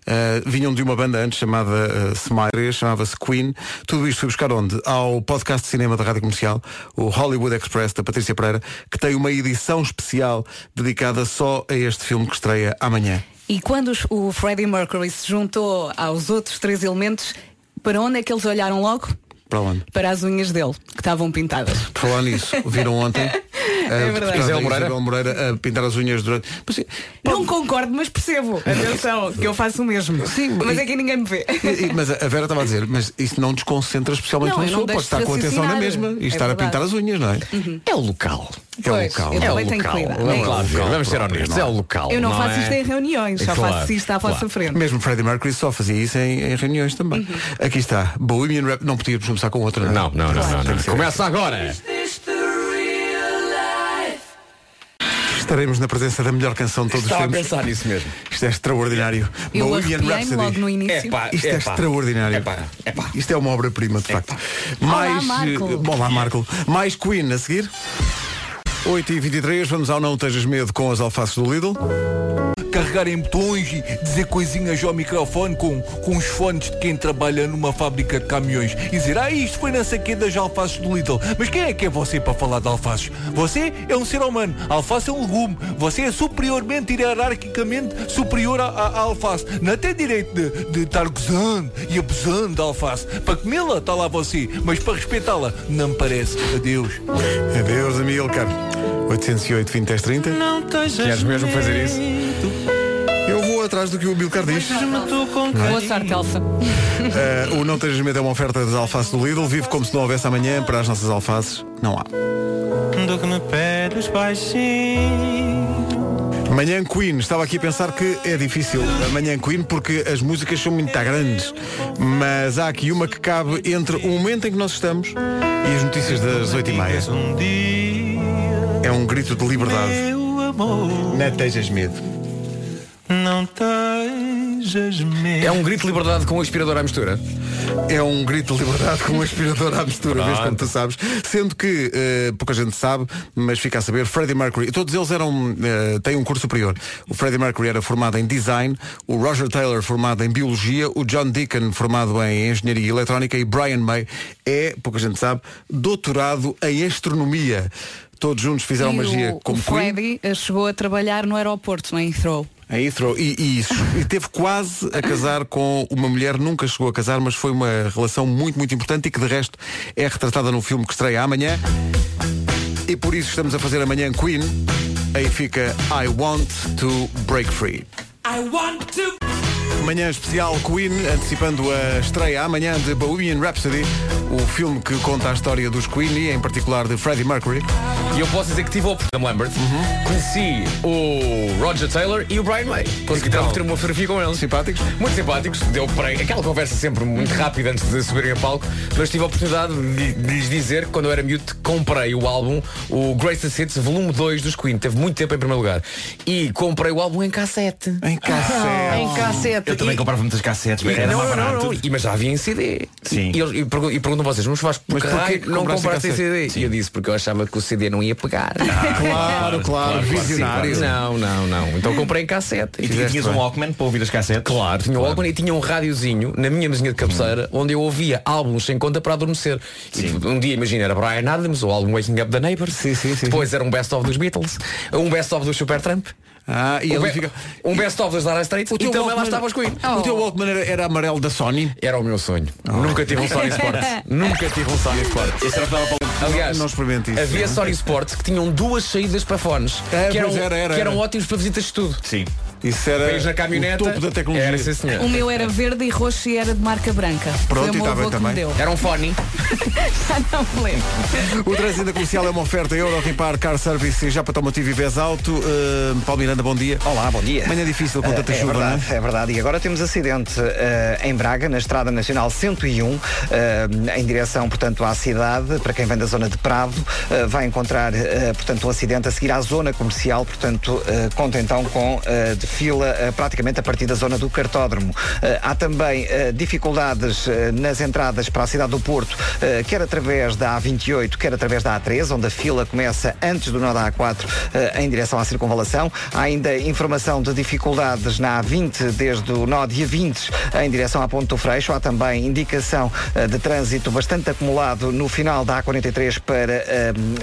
Speaker 3: Uh, vinham de uma banda antes chamada uh, Smiley, chamava-se Queen. Tudo isto foi buscar onde? Ao podcast de cinema da Rádio Comercial, o Hollywood Express, da Patrícia Pereira, que tem uma edição especial dedicada só a este filme que estreia amanhã.
Speaker 1: E quando o Freddie Mercury se juntou aos outros três elementos, para onde é que eles olharam logo?
Speaker 3: Para onde?
Speaker 1: Para as unhas dele, que estavam pintadas.
Speaker 3: Por falar nisso, viram ontem
Speaker 1: É
Speaker 3: a
Speaker 1: verdade.
Speaker 5: Isabel Moreira?
Speaker 3: Isabel Moreira a pintar as unhas durante. Mas, sim,
Speaker 1: Não concordo, mas percebo. Atenção, que eu faço o mesmo.
Speaker 3: Sim,
Speaker 1: mas
Speaker 3: e-
Speaker 1: é que ninguém me vê.
Speaker 3: E- Mas a Vera estava a dizer, mas isso não desconcentra especialmente
Speaker 1: Não,
Speaker 3: uma pessoa, pode estar com atenção na mesma e
Speaker 1: É
Speaker 3: estar a
Speaker 1: verdade.
Speaker 3: pintar as unhas, não é?
Speaker 5: É o local.
Speaker 3: É o local.
Speaker 1: eu
Speaker 5: É o
Speaker 1: também tenho que
Speaker 5: local.
Speaker 1: cuidar.
Speaker 5: Vamos
Speaker 1: É
Speaker 5: lá ser honestos. É
Speaker 3: é?
Speaker 5: o local.
Speaker 1: Eu não, faço
Speaker 5: é?
Speaker 1: isto em reuniões, só faço isto à vossa frente.
Speaker 3: Mesmo Freddie Mercury só fazia isso em, reuniões também.
Speaker 1: Uhum.
Speaker 3: Aqui está, Bohemian Rap. Não podíamos começar com outra,
Speaker 5: Não, não, não, não, não. Começa agora.
Speaker 3: Estaremos na presença da melhor canção de todos os
Speaker 5: Estava a
Speaker 3: tempos.
Speaker 5: pensar nisso mesmo.
Speaker 3: Isto é extraordinário.
Speaker 1: Eu
Speaker 3: Bohemian Rhapsody.
Speaker 1: logo no início.
Speaker 5: Epá,
Speaker 3: Isto é
Speaker 5: epá.
Speaker 3: extraordinário.
Speaker 5: Epá, epá.
Speaker 3: Isto é uma obra-prima, de facto. Mais,
Speaker 1: Marco.
Speaker 3: eh, Olá, Marco. Mais Queen a seguir. 8h23, vamos ao Não Tejas Medo com as alfaces do Lidl.
Speaker 10: Carregar em botões e dizer coisinhas ao microfone com, com os fones de quem trabalha numa fábrica de caminhões e dizer, ah, isto foi não sei quê das alfaces do Lidl. Mas quem é que é você para falar de alfaces? Você é um ser humano. A alface é um legume. Você é superiormente, hierarquicamente superior à, alface. Não tem direito de, de estar gozando e abusando da alface. Para comê-la está lá você, mas para respeitá-la não me parece. Adeus.
Speaker 3: Adeus, Amilcar. 808 20 10 30.
Speaker 10: Não
Speaker 5: Queres mesmo fazer isso?
Speaker 3: Vou atrás do que o Amilcar diz.
Speaker 1: Boa sorte, Elsa.
Speaker 3: Eh, o Não Tejas Medo é uma oferta das alfaces do Lidl. Vive como se não houvesse amanhã para as nossas alfaces. Não há.
Speaker 8: Do que me pedes baixinho.
Speaker 3: Manhã Queen, estava aqui a pensar que é difícil a Manhã Queen porque as músicas são muito grandes, mas há aqui uma que cabe entre o momento em que nós estamos e as notícias das 8 e meia. É um grito de liberdade. Não tejas medo.
Speaker 8: Não tejas medo.
Speaker 5: É um grito de liberdade com o aspirador à mistura.
Speaker 3: É um grito de liberdade com um aspirador à mistura, vês como tu sabes. Sendo que eh, pouca gente sabe, mas fica a saber, Freddie Mercury, todos eles eram eh, têm um curso superior. O Freddie Mercury era formado em design, o Roger Taylor formado em biologia, o John Deacon formado em engenharia eletrónica e Brian May é, pouca gente sabe, doutorado em astronomia. Todos juntos fizeram
Speaker 1: E
Speaker 3: magia
Speaker 1: o,
Speaker 3: como
Speaker 1: o. Freddy eh, chegou a trabalhar no aeroporto, em Heathrow.
Speaker 3: Em Heathrow, e, e isso. E teve quase a casar com uma mulher, nunca chegou a casar, mas foi uma relação muito, muito importante e que de resto é retratada no filme que estreia amanhã. E por isso estamos a fazer amanhã Queen. Aí fica I Want to Break Free. Manhã especial Queen, antecipando a estreia amanhã de Bohemian Rhapsody, o filme que conta a história dos Queen e em particular de Freddie Mercury.
Speaker 5: E eu posso dizer que tive a oportunidade, Lambert. Conheci o Roger Taylor e o Brian May. Porque tive ter uma fotografia com eles.
Speaker 3: Simpáticos?
Speaker 5: Muito simpáticos. Deu para aquela conversa sempre muito rápida antes de subirem a palco. Mas tive a oportunidade de, de lhes dizer que quando eu era miúdo comprei o álbum, o Greatest Hits, volume 2 dos Queen. Teve muito tempo em primeiro lugar. E comprei o álbum em cassete.
Speaker 3: Em cassete.
Speaker 5: em cassete.
Speaker 11: Eu também comprava muitas cassetes, mas
Speaker 5: e-
Speaker 11: era
Speaker 5: não,
Speaker 11: mais
Speaker 5: não, não,
Speaker 11: barato.
Speaker 5: não. E- Mas já havia em CD.
Speaker 11: Sim.
Speaker 5: E, eles- e pergun- e perguntam vocês, mas faz por
Speaker 3: Mas
Speaker 5: que
Speaker 3: porquê
Speaker 5: raio
Speaker 3: que
Speaker 5: não
Speaker 3: compraste em
Speaker 5: CD?
Speaker 3: cassete?
Speaker 5: E eu disse porque eu achava que o CD não ia pegar.
Speaker 3: Claro, claro, visionário.
Speaker 5: Não, não, não. Então comprei em cassete.
Speaker 11: E tinhas um. Walkman para ouvir as cassetes?
Speaker 5: Claro, tinha o álbum e tinha um rádiozinho na minha mesinha de cabeceira onde eu ouvia álbuns sem conta para adormecer. Um dia, imagina, era Brian Adams, o álbum Waking Up the Neighbors.
Speaker 3: Sim, sim, sim.
Speaker 5: Depois era um best-of dos Beatles, um best-of do Supertramp,
Speaker 3: Ah, e
Speaker 5: um,
Speaker 3: ele fica.
Speaker 5: um best-of dos Dire Straits
Speaker 3: O
Speaker 5: e
Speaker 3: teu
Speaker 5: também lá
Speaker 3: Walkman-
Speaker 5: estava os Queen.
Speaker 3: O teu Walkman era, era amarelo da Sony?
Speaker 5: Era o meu sonho. Nunca tive um Sony Sport. Nunca tive um Sony Sport.
Speaker 11: Esse era para
Speaker 5: Aliás,
Speaker 3: Não experimente isso.
Speaker 5: havia Sony Sports que tinham duas saídas para fones.
Speaker 3: É,
Speaker 5: que eram,
Speaker 3: era, era,
Speaker 5: que eram
Speaker 3: era.
Speaker 5: ótimos para visitas de estudo.
Speaker 11: Sim.
Speaker 3: Isso era
Speaker 5: Vens na caminhoneta.
Speaker 3: o topo da tecnologia.
Speaker 5: Era, sim, senhor.
Speaker 1: O meu era verde e roxo e era de marca branca.
Speaker 3: Pronto,
Speaker 1: Foi
Speaker 3: e
Speaker 1: me
Speaker 3: também.
Speaker 1: deu.
Speaker 5: Era um fone.
Speaker 1: Já não me lembro.
Speaker 3: O trânsito comercial é uma oferta Euro Repar Car Service e já para Tomotivo e Vez Alto. Uh, Paulo Miranda, bom dia.
Speaker 4: Olá, bom dia.
Speaker 3: Manhã difícil com tanta
Speaker 4: é
Speaker 3: chuva,
Speaker 4: verdade,
Speaker 3: não é?
Speaker 4: é verdade. E agora temos acidente eh, em Braga, na Estrada Nacional 101, eh, em direção, portanto, à cidade. Para quem vem da zona de Prado, vai encontrar, portanto, um acidente a seguir à zona comercial. Portanto, conta então com fila eh, praticamente a partir da zona do cartódromo. Eh, há também eh, dificuldades nas entradas para a cidade do Porto, quer através da A28, quer através da A13, onde a fila começa antes do nó da A4 eh, em direção à circunvalação. Há ainda informação de dificuldades na A20, desde o nó de A20 em direção à Ponte do Freixo. Há também indicação de trânsito bastante acumulado no final da A43 para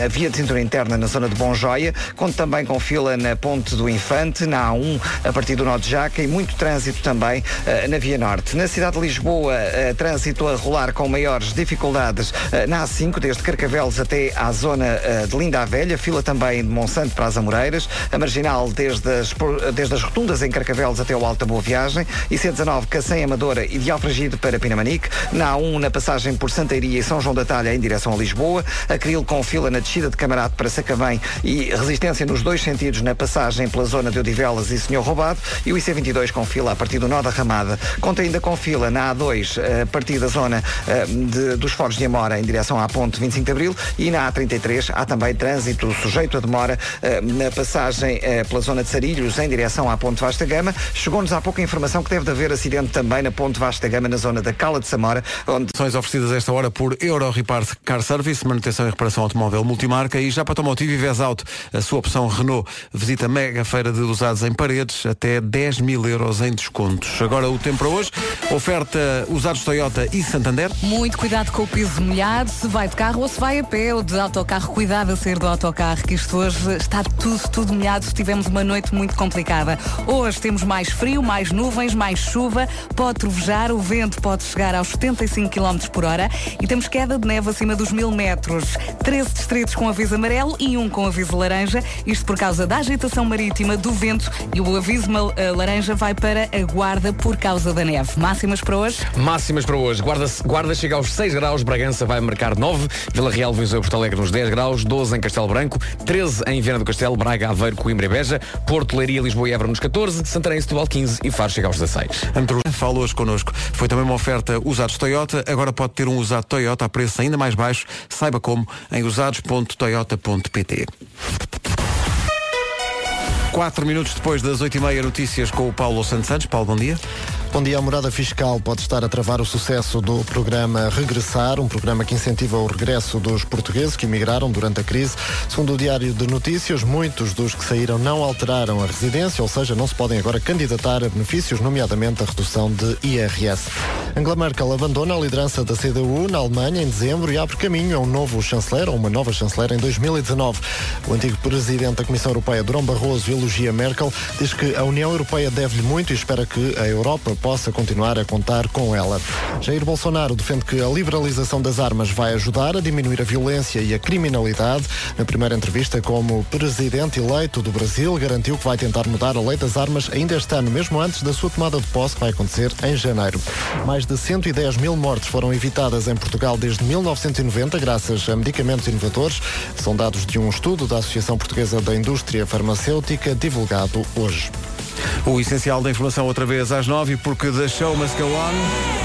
Speaker 4: a via de cintura interna na zona de Bom Joia. Conto também com fila na Ponte do Infante, na A1 a partir do nó de Jaca e muito trânsito também eh, na Via Norte. Na cidade de Lisboa, eh, trânsito a rolar com maiores dificuldades eh, na A5, desde Carcavelos até à zona de Linda a Velha, fila também de Monsanto para as Amoreiras, a marginal desde as, desde as rotundas em Carcavelos até o Alta Boa Viagem, e C19 Cacém Amadora e de Alfragide para Pinamanique, na A1 na passagem por Santeiria e São João da Talha em direção a Lisboa, Acril com fila na descida de Camarate para Sacavém e resistência nos dois sentidos na passagem pela zona de Odivelas e Senhor Roubado, e o IC22 com fila a partir do Nó da Ramada. Conta ainda com fila na A2 eh, a partir da zona eh, de- dos Foros de Amora em direção à ponte 25 de Abril e na A33 há também trânsito sujeito a demora eh, na passagem pela zona de Sarilhos em direção à ponte Vasta Gama. Chegou-nos há pouco informação que deve de haver acidente também na ponte Vasta Gama na zona da Cala de Samora, onde
Speaker 3: São oferecidas esta hora por Euro Repar Car Service, manutenção e reparação automóvel multimarca e já para Tomotivo e a sua opção Renault. Visita a mega feira de usados em paredes até 10 mil euros em descontos. Agora o tempo para hoje, oferta usados Toyota e Santander.
Speaker 1: Muito cuidado com o piso molhado, se vai de carro ou se vai a pé ou de autocarro. Cuidado a sair do autocarro, que isto hoje está tudo, tudo molhado. Tivemos uma noite muito complicada. Hoje temos mais frio, mais nuvens, mais chuva, pode trovejar, o vento pode chegar aos 75 km por hora e temos queda de neve acima dos mil metros. 13 distritos com aviso amarelo e um com aviso laranja. Isto por causa da agitação marítima, do vento e o aviso ma- eh, laranja vai para a guarda por causa da neve. Máximas para hoje?
Speaker 5: Máximas para hoje. Guarda, Guarda chega aos 6 graus, Bragança vai marcar 9, Vila Real, Viseu e Porto Alegre nos 10 graus, 12 em Castelo Branco, 13 em Viana do Castelo, Braga, Aveiro, Coimbra e Beja, Porto, Leiria, Lisboa e Évora nos 14, Santarém e Setúbal 15 e Faro chega aos 16.
Speaker 3: Andrew fala hoje connosco. Foi também uma oferta usados Toyota. Agora pode ter um usado Toyota a preço ainda mais baixo. Saiba como em usados.toyota.pt. Quatro minutos depois das oito e meia, notícias com o Paulo Santos Santos. Paulo, bom dia.
Speaker 2: Bom dia. A morada fiscal pode estar a travar o sucesso do programa Regressar, um programa que incentiva o regresso dos portugueses que emigraram durante a crise. Segundo o Diário de Notícias, muitos dos que saíram não alteraram a residência, ou seja, não se podem agora candidatar a benefícios, nomeadamente a redução de IRS. Angela Merkel abandona a liderança da CDU na Alemanha em dezembro e abre caminho a um novo chanceler, ou uma nova chanceler, em 2019. O antigo presidente da Comissão Europeia, Durão Barroso, elogia Merkel, diz que a União Europeia deve-lhe muito e espera que a Europa possa continuar a contar com ela. Jair Bolsonaro defende que a liberalização das armas vai ajudar a diminuir a violência e a criminalidade. Na primeira entrevista como presidente eleito do Brasil, garantiu que vai tentar mudar a lei das armas ainda este ano, mesmo antes da sua tomada de posse, que vai acontecer em janeiro. Mais de 110 mil mortes foram evitadas em Portugal desde 1990, graças a medicamentos inovadores. São dados de um estudo da Associação Portuguesa da Indústria Farmacêutica, divulgado hoje.
Speaker 3: O essencial da informação outra vez às nove, porque The Show Must Go On.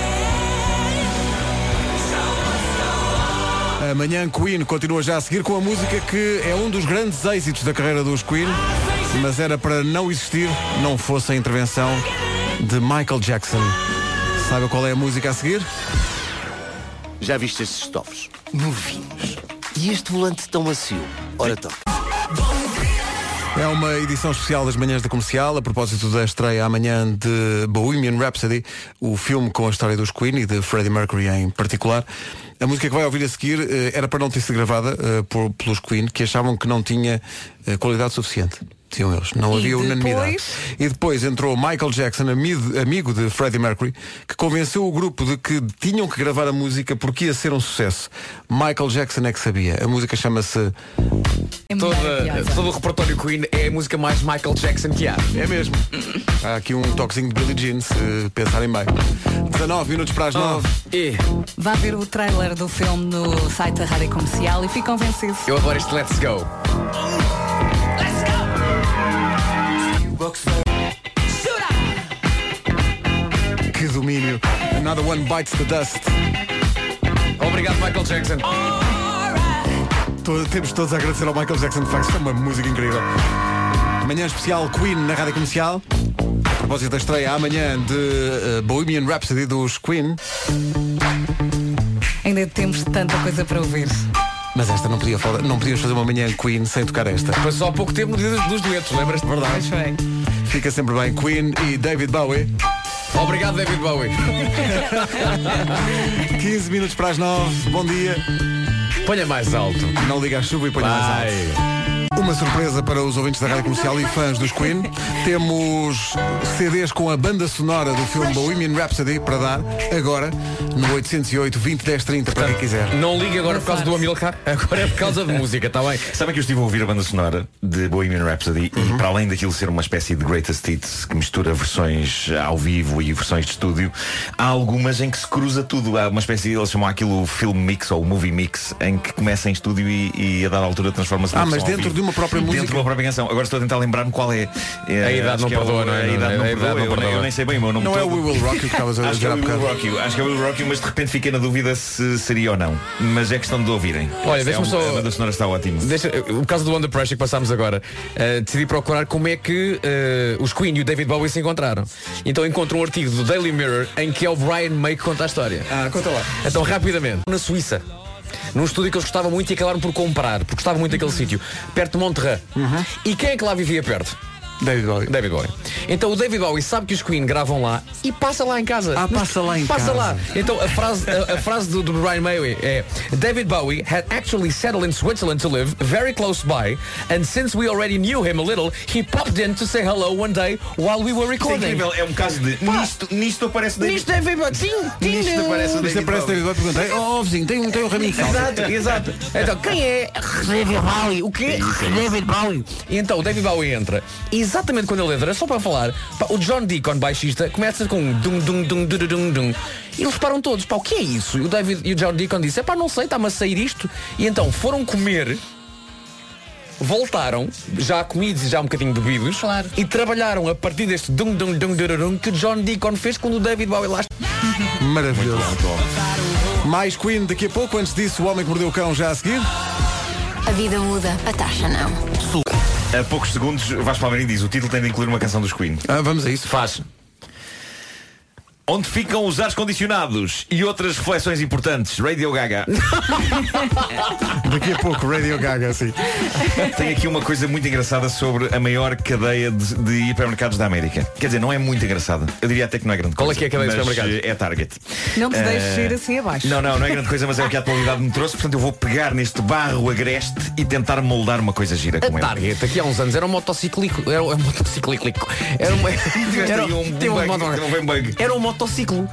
Speaker 3: Amanhã Queen continua já a seguir com a música que é um dos grandes êxitos da carreira dos Queen, mas era para não existir, não fosse a intervenção de Michael Jackson. Sabe qual é a música a seguir?
Speaker 11: Já viste estes estofos? Novinhos. E este volante tão macio? Ora toca.
Speaker 3: É uma edição especial das manhãs da comercial a propósito da estreia amanhã de Bohemian Rhapsody, o filme com a história dos Queen e de Freddie Mercury em particular. A música que vai ouvir a seguir eh, era para não ter sido gravada eh, pelos Queen, que achavam que não tinha eh, qualidade suficiente. Diziam eles. Não
Speaker 1: E
Speaker 3: havia unanimidade.
Speaker 1: depois?
Speaker 3: E depois entrou Michael Jackson, amigo, amigo de Freddie Mercury, que convenceu o grupo de que tinham que gravar a música porque ia ser um sucesso. Michael Jackson é que sabia. A música chama-se
Speaker 1: É
Speaker 5: Toda, todo o repertório Queen é a música mais Michael Jackson que há.
Speaker 3: É mesmo. Há aqui um toquezinho de Billie Jean, se pensarem bem. 19 minutos para as 9.
Speaker 5: E
Speaker 1: Vá ver o trailer do filme no site da Rádio Comercial e ficam vencidos.
Speaker 5: eu adoro este Let's Go.
Speaker 3: Que domínio. Another one bites the dust.
Speaker 5: Obrigado, Michael Jackson.
Speaker 3: To- Temos todos a agradecer ao Michael Jackson, de facto, é uma música incrível. Manhã especial Queen na Rádio Comercial. A propósito da estreia amanhã de eh, Bohemian Rhapsody dos Queen.
Speaker 1: Ainda temos tanta coisa para ouvir.
Speaker 3: Mas esta não podia falar, não podíamos fazer uma manhã Queen sem tocar esta.
Speaker 5: Passou há pouco tempo no dia dos- dos duetos, lembras-te?
Speaker 3: Verdade. Fica sempre bem. Queen e David Bowie.
Speaker 5: Obrigado, David Bowie.
Speaker 3: 15 minutos para as 9. Bom dia.
Speaker 5: Ponha mais alto.
Speaker 3: Não liga a chuva e ponha mais alto. Uma surpresa para os ouvintes da Rádio Comercial e fãs dos Queen. Temos CDs com a banda sonora do filme Bohemian Rhapsody para dar agora no 808 20 10 30 para quem quiser.
Speaker 5: Não ligue agora por causa do Amilcar, agora é por causa de música, está bem?
Speaker 12: Sabem que eu estive a ouvir a banda sonora de Bohemian Rhapsody e para além daquilo ser uma espécie de greatest hits que mistura versões ao vivo e versões de estúdio, há algumas em que se cruza tudo. Há uma espécie, eles chamam aquilo o film mix ou o movie mix, em que começa em estúdio e, e a dada altura transforma-se
Speaker 3: Ah, mas dentro
Speaker 12: vivo.
Speaker 3: de uma própria
Speaker 12: Dentro
Speaker 3: música?
Speaker 12: de uma própria canção. Agora estou a tentar lembrar-me qual é. É,
Speaker 5: A idade não
Speaker 12: é o-
Speaker 5: perdoa, não é?
Speaker 12: A idade não perdoa. Eu. Eu nem sei bem o meu nome
Speaker 3: Não é
Speaker 12: todo.
Speaker 3: o We Will Rock You que estavas a
Speaker 12: Acho que
Speaker 3: dizer
Speaker 12: é
Speaker 3: há
Speaker 12: o We Will
Speaker 3: bocado.
Speaker 12: Rock You. Acho que é o We Will Rock You, mas de repente fiquei na dúvida se seria ou não. Mas é questão de ouvirem.
Speaker 5: Olha,
Speaker 12: É
Speaker 5: deixa-me
Speaker 12: um-
Speaker 5: só-
Speaker 12: A banda sonora está ótima.
Speaker 5: Deixa, por causa do Under Pressure que passámos agora, eh, decidi procurar como é que eh, os Queen e o David Bowie se encontraram. Então encontro um artigo do Daily Mirror em que é o Brian May que conta a história.
Speaker 3: Ah, conta lá.
Speaker 5: Então, rapidamente, na Suíça. Num estúdio que eles gostavam muito e acabaram por comprar, porque gostavam muito daquele sítio, perto de Monterrey. E quem é que lá vivia perto?
Speaker 3: David Bowie.
Speaker 5: David Bowie. Então o David Bowie sabe que os Queen gravam lá e passa lá em casa.
Speaker 3: Ah, passa lá em
Speaker 5: passa
Speaker 3: casa.
Speaker 5: lá. Então a frase, a, a frase do, do Brian May é David Bowie had actually settled in Switzerland to live very close by and since we already knew him a little, he popped in to say hello one day while we were
Speaker 12: Isso é
Speaker 5: recording.
Speaker 12: incrível, é um caso de nisto, nisto aparece David
Speaker 5: Nisto David Bowie. Sim,
Speaker 12: Nisto aparece David
Speaker 3: aparece David
Speaker 12: Bowie.
Speaker 3: Bowie perguntei, oh vizinho, tem um, tem um raminho de salsa.
Speaker 5: Exato, exato. Então, quem é David Bowie? O quê? David Bowie. E então o David Bowie entra. E exatamente quando ele entra, só para falar, pá, o John Deacon, baixista, começa com um dum dum dum dum dum dum. E eles param todos, pá, o que é isso? E o David e o John Deacon disse, é pá, não sei, está-me a sair isto. E então foram comer. Voltaram, já comidos e já um bocadinho bebidos,
Speaker 1: Claro.
Speaker 5: e trabalharam a partir deste dum dum dum dum dum que o John Deacon fez quando o David Bowie lá
Speaker 3: Maravilhoso. Mais Queen daqui a pouco, antes disso, o homem que mordeu o cão já a seguir.
Speaker 6: A vida muda, a taxa não.
Speaker 12: A poucos segundos, Vasco Palmeirinho diz, o título tem de incluir uma canção dos Queen.
Speaker 3: Ah, vamos a isso.
Speaker 5: faz.
Speaker 12: Onde ficam os ares condicionados e outras reflexões importantes. Radio Gaga.
Speaker 3: Daqui a pouco, Radio Gaga, sim.
Speaker 12: Tem aqui uma coisa muito engraçada sobre a maior cadeia de, de hipermercados da América. Quer dizer, não é muito engraçada. Eu diria até que não é grande
Speaker 5: Qual é
Speaker 12: coisa.
Speaker 5: que é a cadeia de supermercados?
Speaker 12: eh, É a Target.
Speaker 1: Não te
Speaker 12: Eh,
Speaker 1: deixes ir assim abaixo.
Speaker 12: Não, não, não é grande coisa, mas é o que a atualidade me trouxe. Portanto, eu vou pegar neste barro agreste e tentar moldar uma coisa gira
Speaker 5: A
Speaker 12: com ele.
Speaker 5: Target, aqui há uns anos, era um motociclico. Era um motociclico. Era.
Speaker 12: Tiveste
Speaker 5: Era,
Speaker 12: um bug.
Speaker 5: era um motociclo.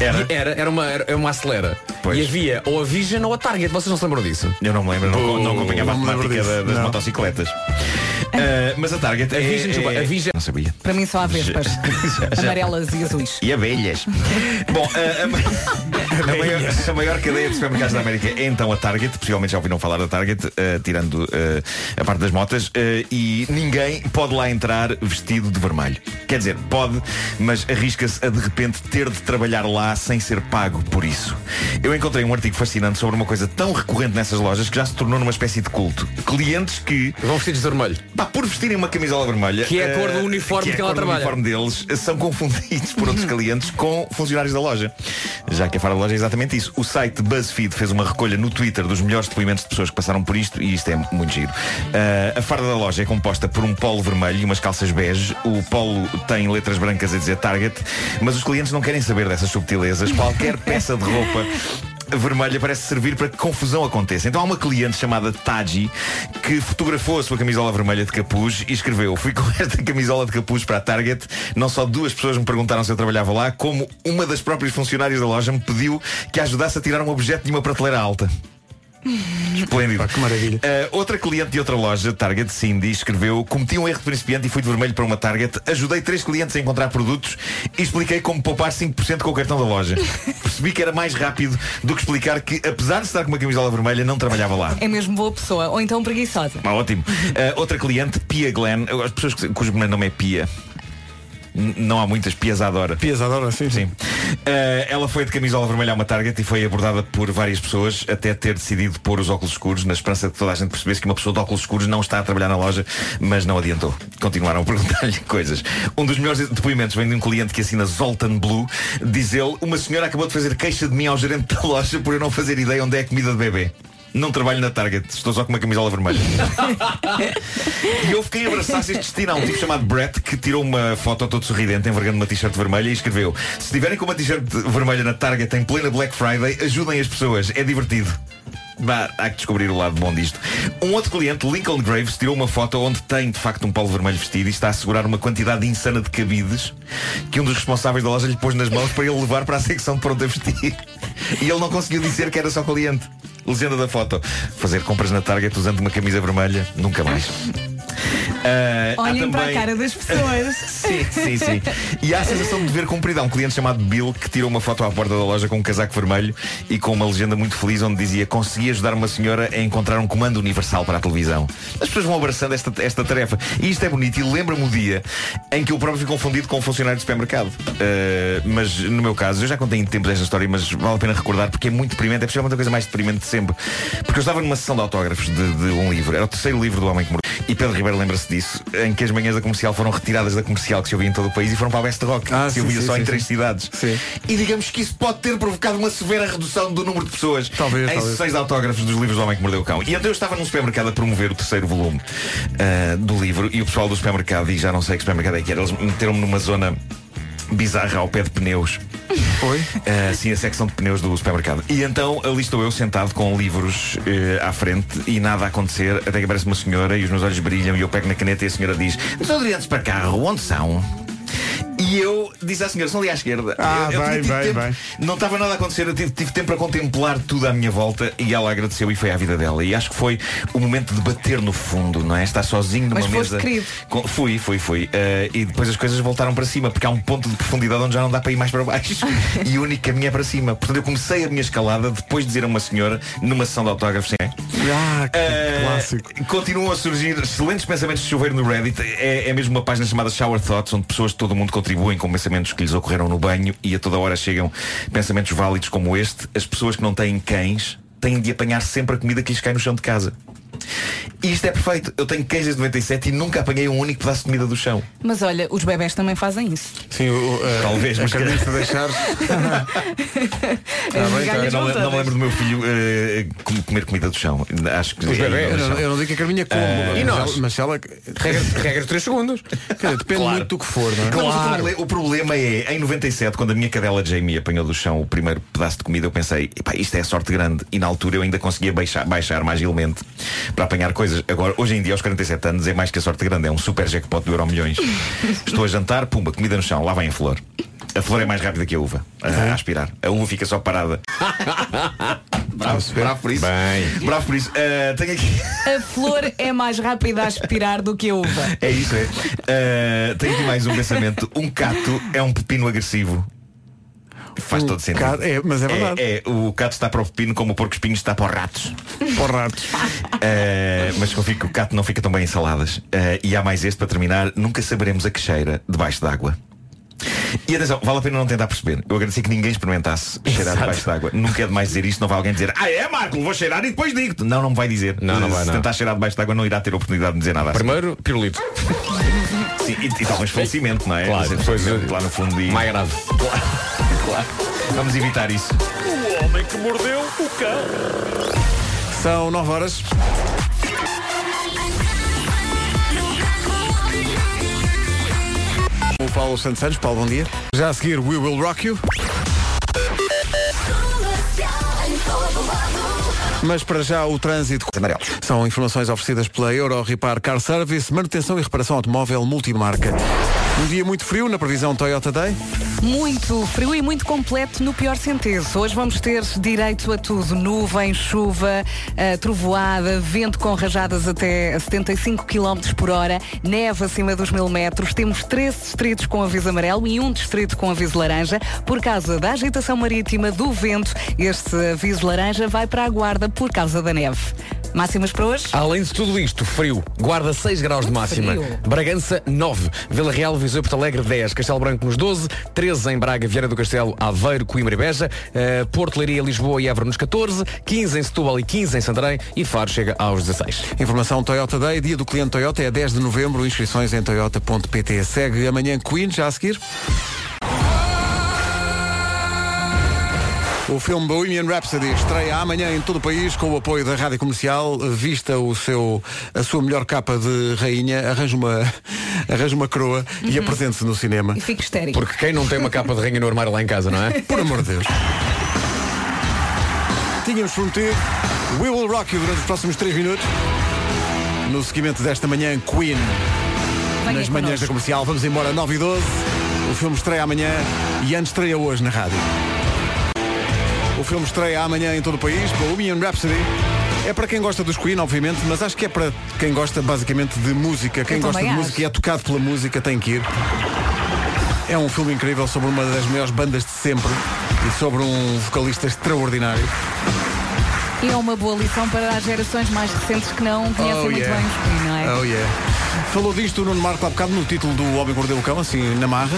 Speaker 12: Era?
Speaker 5: E Era, era uma, era uma acelera.
Speaker 12: Pois.
Speaker 5: E havia ou a Vision ou a Target. Vocês não se lembram disso?
Speaker 12: Eu não me lembro, não, não acompanhava a
Speaker 3: não lembro
Speaker 12: temática da- das
Speaker 3: não.
Speaker 12: motocicletas. Eh, mas a Target
Speaker 5: A
Speaker 12: é,
Speaker 5: Vision,
Speaker 12: é-
Speaker 5: a Vision.
Speaker 12: Não sabia.
Speaker 1: Para mim só há vespas.
Speaker 12: Já- já-
Speaker 1: Amarelas e azuis.
Speaker 12: E abelhas. Bom, a, a a maior, a maior cadeia de supermercados da América é então a Target. Possivelmente já ouviram falar da Target, eh, tirando eh, a parte das motas. eh, e ninguém pode lá entrar vestido de vermelho. Quer dizer, pode, mas arrisca-se a de repente ter de trabalhar lá sem ser pago por isso. Eu encontrei um artigo fascinante sobre uma coisa tão recorrente nessas lojas que já se tornou numa espécie de culto. Clientes que
Speaker 5: Vão vestidos de vermelho.
Speaker 12: Pá, por vestirem uma camisola vermelha
Speaker 5: Que é a cor do uniforme
Speaker 12: que é
Speaker 5: que
Speaker 12: a
Speaker 5: ela trabalha.
Speaker 12: uniforme deles são confundidos por outros clientes com funcionários da loja. Já que a fora da loja é exatamente isso. O site BuzzFeed fez uma recolha no Twitter dos melhores depoimentos de pessoas que passaram por isto e isto é muito giro. Eh, a farda da loja é composta por um polo vermelho e umas calças bege. O polo tem letras brancas a dizer Target, mas os clientes não querem saber dessas subtilezas. Qualquer peça de roupa vermelha parece servir para que confusão aconteça. Então há uma cliente chamada Taji que fotografou a sua camisola vermelha de capuz e escreveu Fui com esta camisola de capuz para a Target Não só duas pessoas me perguntaram se eu trabalhava lá Como uma das próprias funcionárias da loja me pediu que a ajudasse a tirar um objeto de uma prateleira alta Esplêndido.
Speaker 3: que maravilha.
Speaker 12: Uh, outra cliente de outra loja, Target, Cindy, escreveu Cometi um erro de principiante e fui de vermelho para uma Target Ajudei três clientes a encontrar produtos E expliquei como poupar 5% com o cartão da loja Percebi que era mais rápido do que explicar que, apesar de estar com uma camisola vermelha, não trabalhava lá
Speaker 1: É mesmo boa pessoa. Ou então preguiçosa.
Speaker 12: ah, ótimo. Uh, outra cliente, Pia Glenn, as pessoas cujo primeiro nome é Pia. N- Não há muitas, Pias adora.
Speaker 3: Pias adora, sim,
Speaker 12: sim. Uh, ela foi de camisola vermelha a uma Target e foi abordada por várias pessoas até ter decidido pôr os óculos escuros na esperança de toda a gente percebesse que uma pessoa de óculos escuros não está a trabalhar na loja, mas não adiantou. Continuaram a perguntar-lhe coisas. Um dos melhores depoimentos vem de um cliente que assina Zoltan Blue. Diz ele, uma senhora acabou de fazer queixa de mim ao gerente da loja por eu não fazer ideia onde é a comida de bebê. Não trabalho na Target, estou só com uma camisola vermelha. E eu fiquei a abraçar este destino. Há um tipo chamado Brett que tirou uma foto todo sorridente, envergando uma t-shirt vermelha e escreveu Se estiverem com uma t-shirt vermelha na Target em plena Black Friday, ajudem as pessoas, é divertido. Bah, há que descobrir o lado bom disto. Um outro cliente, Lincoln Graves, tirou uma foto onde tem de facto um polo vermelho vestido e está a segurar uma quantidade insana de cabides que um dos responsáveis da loja lhe pôs nas mãos para ele levar para a secção de pronto a vestir. E ele não conseguiu dizer que era só cliente. Legenda da foto. Fazer compras na Target usando uma camisa vermelha, nunca mais. Há
Speaker 1: Olhem para a
Speaker 12: também-
Speaker 1: cara das pessoas.
Speaker 12: Sim, sim, sim. E há a sensação de dever cumprido. Há um cliente chamado Bill que tirou uma foto à porta da loja com um casaco vermelho e com uma legenda muito feliz onde dizia consegui ajudar uma senhora a encontrar um comando universal para a televisão. As pessoas vão abraçando esta, esta tarefa. E isto é bonito e lembra-me o dia em que eu próprio fui confundido com um funcionário de supermercado. Uh, mas no meu caso, eu já contei em tempo esta história, mas vale a pena recordar porque é muito deprimente. É possivelmente a coisa mais deprimente de sempre. Porque eu estava numa sessão de autógrafos de, de um livro. Era o terceiro livro do Homem que Morreu. E Pedro Ribeiro lembra-se disso, em que as manhãs da comercial foram retiradas da comercial que se ouvia em todo o país e foram para a Best Rock,
Speaker 3: Ah,
Speaker 12: que se ouvia
Speaker 3: sim,
Speaker 12: só
Speaker 3: sim,
Speaker 12: em
Speaker 3: sim.
Speaker 12: três cidades. E digamos que isso pode ter provocado uma severa redução do número de pessoas
Speaker 3: Talvez,
Speaker 12: em
Speaker 3: talvez.
Speaker 12: sessões de autógrafos dos livros do Homem que Mordeu o Cão. E então eu estava num supermercado a promover o terceiro volume ah, do livro e o pessoal do supermercado, e já não sei que supermercado é que era, eles meteram-me numa zona bizarra ao pé de pneus.
Speaker 3: Foi?
Speaker 12: sim, a secção de pneus do supermercado. E então ali estou eu sentado com livros eh, à frente e nada a acontecer, até que aparece uma senhora e os meus olhos brilham e eu pego na caneta e a senhora diz, os aderientes para carro, onde são? E eu disse à senhora, são ali à esquerda.
Speaker 3: Ah,
Speaker 12: eu, eu
Speaker 3: bem, bem,
Speaker 12: tempo-
Speaker 3: bem.
Speaker 12: Não estava nada a acontecer, eu tive, tive tempo para contemplar tudo à minha volta e ela agradeceu e foi à vida dela. E acho que foi o momento de bater no fundo, não é? Estar sozinho numa
Speaker 1: Mas
Speaker 12: mesa.
Speaker 1: querido.
Speaker 12: Com- fui, fui, fui. Eh, e depois as coisas voltaram para cima, porque há um ponto de profundidade onde já não dá para ir mais para baixo. e o único caminho é para cima. Portanto, eu comecei a minha escalada depois de dizer a uma senhora, numa sessão de autógrafos, sim, é?
Speaker 3: Ah, que
Speaker 12: Eh,
Speaker 3: clássico.
Speaker 12: Continuam a surgir excelentes pensamentos de chuveiro no Reddit. É, é mesmo uma página chamada Shower Thoughts, onde pessoas de todo o mundo contribuem com pensamentos que lhes ocorreram no banho e a toda hora chegam pensamentos válidos como este. As pessoas que não têm cães têm de apanhar sempre a comida que lhes cai no chão de casa. E isto é perfeito. Eu tenho cães desde 97 e nunca apanhei um único pedaço de comida do chão.
Speaker 1: Mas olha, os bebés também fazem isso.
Speaker 3: Sim, o, eh,
Speaker 12: Talvez, mas
Speaker 3: acredito
Speaker 12: calhar-
Speaker 3: deixar.
Speaker 1: As
Speaker 12: Eu
Speaker 1: migalhas
Speaker 12: não, le- não
Speaker 1: todas.
Speaker 12: lembro do meu filho com- comer comida do chão. Acho que
Speaker 3: Os
Speaker 12: é
Speaker 3: bebés, eu, eu não digo que a Carminha come.
Speaker 12: Eh,
Speaker 3: mas
Speaker 12: e nós?
Speaker 3: ela- Mas ela.
Speaker 5: Regra, regra de 3 segundos.
Speaker 3: Quer dizer, depende
Speaker 12: Claro.
Speaker 3: muito do que for, não é?
Speaker 12: Mas o, proble- o problema é, em 97, quando a minha cadela Jamie apanhou do chão o primeiro pedaço de comida, eu pensei, "Epá, isto é sorte grande. E na altura eu ainda conseguia baixar, baixar mais agilmente para apanhar coisas. Agora, hoje em dia, aos 47 anos, é mais que a sorte grande. É um super jackpot do Euro Milhões. Estou a jantar, pumba, comida no chão, lá vem a flor. A flor é mais rápida que a uva a, a aspirar. A uva fica só parada. bravo, bravo por isso. Bravo por isso. Ah, tenho aqui.
Speaker 1: A flor é mais rápida a aspirar do que a uva.
Speaker 12: É isso, é. Ah, tenho aqui mais um pensamento. Um cato é um pepino agressivo. Faz todo sentido.
Speaker 3: cato- é, mas é verdade.
Speaker 12: É, o cato está para o pepino como o porco espinho está para os ratos.
Speaker 3: Para ratos.
Speaker 12: Ah, mas confio que o cato não fica tão bem em saladas. Ah, e há mais este para terminar. Nunca saberemos a que cheira debaixo d'água. E atenção, vale a pena não tentar perceber. Eu agradeci que ninguém experimentasse cheirar
Speaker 5: Exato.
Speaker 12: debaixo d'água. Nunca é demais dizer isto, não vai alguém dizer Ah é Marco, vou cheirar e depois digo-te. Não, não me vai dizer.
Speaker 5: Não, não vai,
Speaker 12: Se
Speaker 5: não.
Speaker 12: tentar cheirar debaixo d'água não irá ter oportunidade de dizer nada assim.
Speaker 5: Primeiro, pirulito.
Speaker 12: Sim, e, e talvez falecimento, não é?
Speaker 5: Claro, depois,
Speaker 12: lá no fundo e...
Speaker 5: Mais grave.
Speaker 12: Claro. Vamos evitar isso.
Speaker 8: O homem que mordeu o cão.
Speaker 3: São 9 horas. O Paulo Santos Santos, Paulo, bom dia. Já a seguir, We Will Rock You. Mas para já o trânsito.
Speaker 4: Amarelos.
Speaker 3: São informações oferecidas pela Euro Repar Car Service, manutenção e reparação automóvel multimarca. Um dia muito frio na previsão Toyota Day.
Speaker 1: Muito frio e muito completo no pior sentido. Hoje vamos ter direito a tudo. Nuvem, chuva, eh, trovoada, vento com rajadas até 75 km por hora, neve acima dos mil metros. Temos 13 distritos com aviso amarelo e um distrito com aviso laranja. Por causa da agitação marítima, do vento, este aviso laranja vai para a guarda por causa da neve. Máximas para hoje?
Speaker 5: Além de tudo isto, frio. Guarda 6 graus de máxima.
Speaker 1: frio.
Speaker 5: Bragança 9. Vila Real, Viseu Porto Alegre 10. Castelo Branco nos 12. 13 em Braga, Vieira do Castelo, Aveiro, Coimbra e Beja. Uh, Porto, Leiria, Lisboa e Évora nos 14. 15 em Setúbal e 15 em Santarém. E Faro chega aos 16.
Speaker 3: Informação Toyota Day, dia do cliente Toyota é 10 de novembro, inscrições em toyota.pt. Segue amanhã Queen, já a seguir. O filme Bohemian Rhapsody estreia amanhã em todo o país com o apoio da Rádio Comercial. Vista o seu, a sua melhor capa de rainha, arranja uma, arranja uma coroa e apresente-se no cinema.
Speaker 1: E fico histérico.
Speaker 5: Porque quem não tem uma capa de rainha no armário lá em casa, não é?
Speaker 3: Por amor de Deus. Tínhamos prometido We Will Rock You durante os próximos 3 minutos. No seguimento desta manhã, Queen.
Speaker 1: Venha
Speaker 3: nas manhãs da comercial. Vamos embora 9 e 12. O filme estreia amanhã e antes estreia hoje na rádio. O filme estreia amanhã em todo o país, Bohemian Rhapsody. É para quem gosta dos Queen, obviamente, mas acho que é para quem gosta basicamente de música. Quem
Speaker 1: Eu
Speaker 3: gosta de
Speaker 1: também
Speaker 3: música
Speaker 1: acho.
Speaker 3: e é tocado pela música tem que ir. É um filme incrível sobre uma das maiores bandas de sempre e sobre um vocalista extraordinário.
Speaker 1: E é uma boa lição para as gerações mais recentes que não conhecem
Speaker 3: Oh,
Speaker 1: muito
Speaker 3: yeah.
Speaker 1: bem os Queen, não é?
Speaker 3: Oh yeah. Falou disto o Nuno Marco há bocado no título do Homem que Mordeu o Cão, assim, na marra.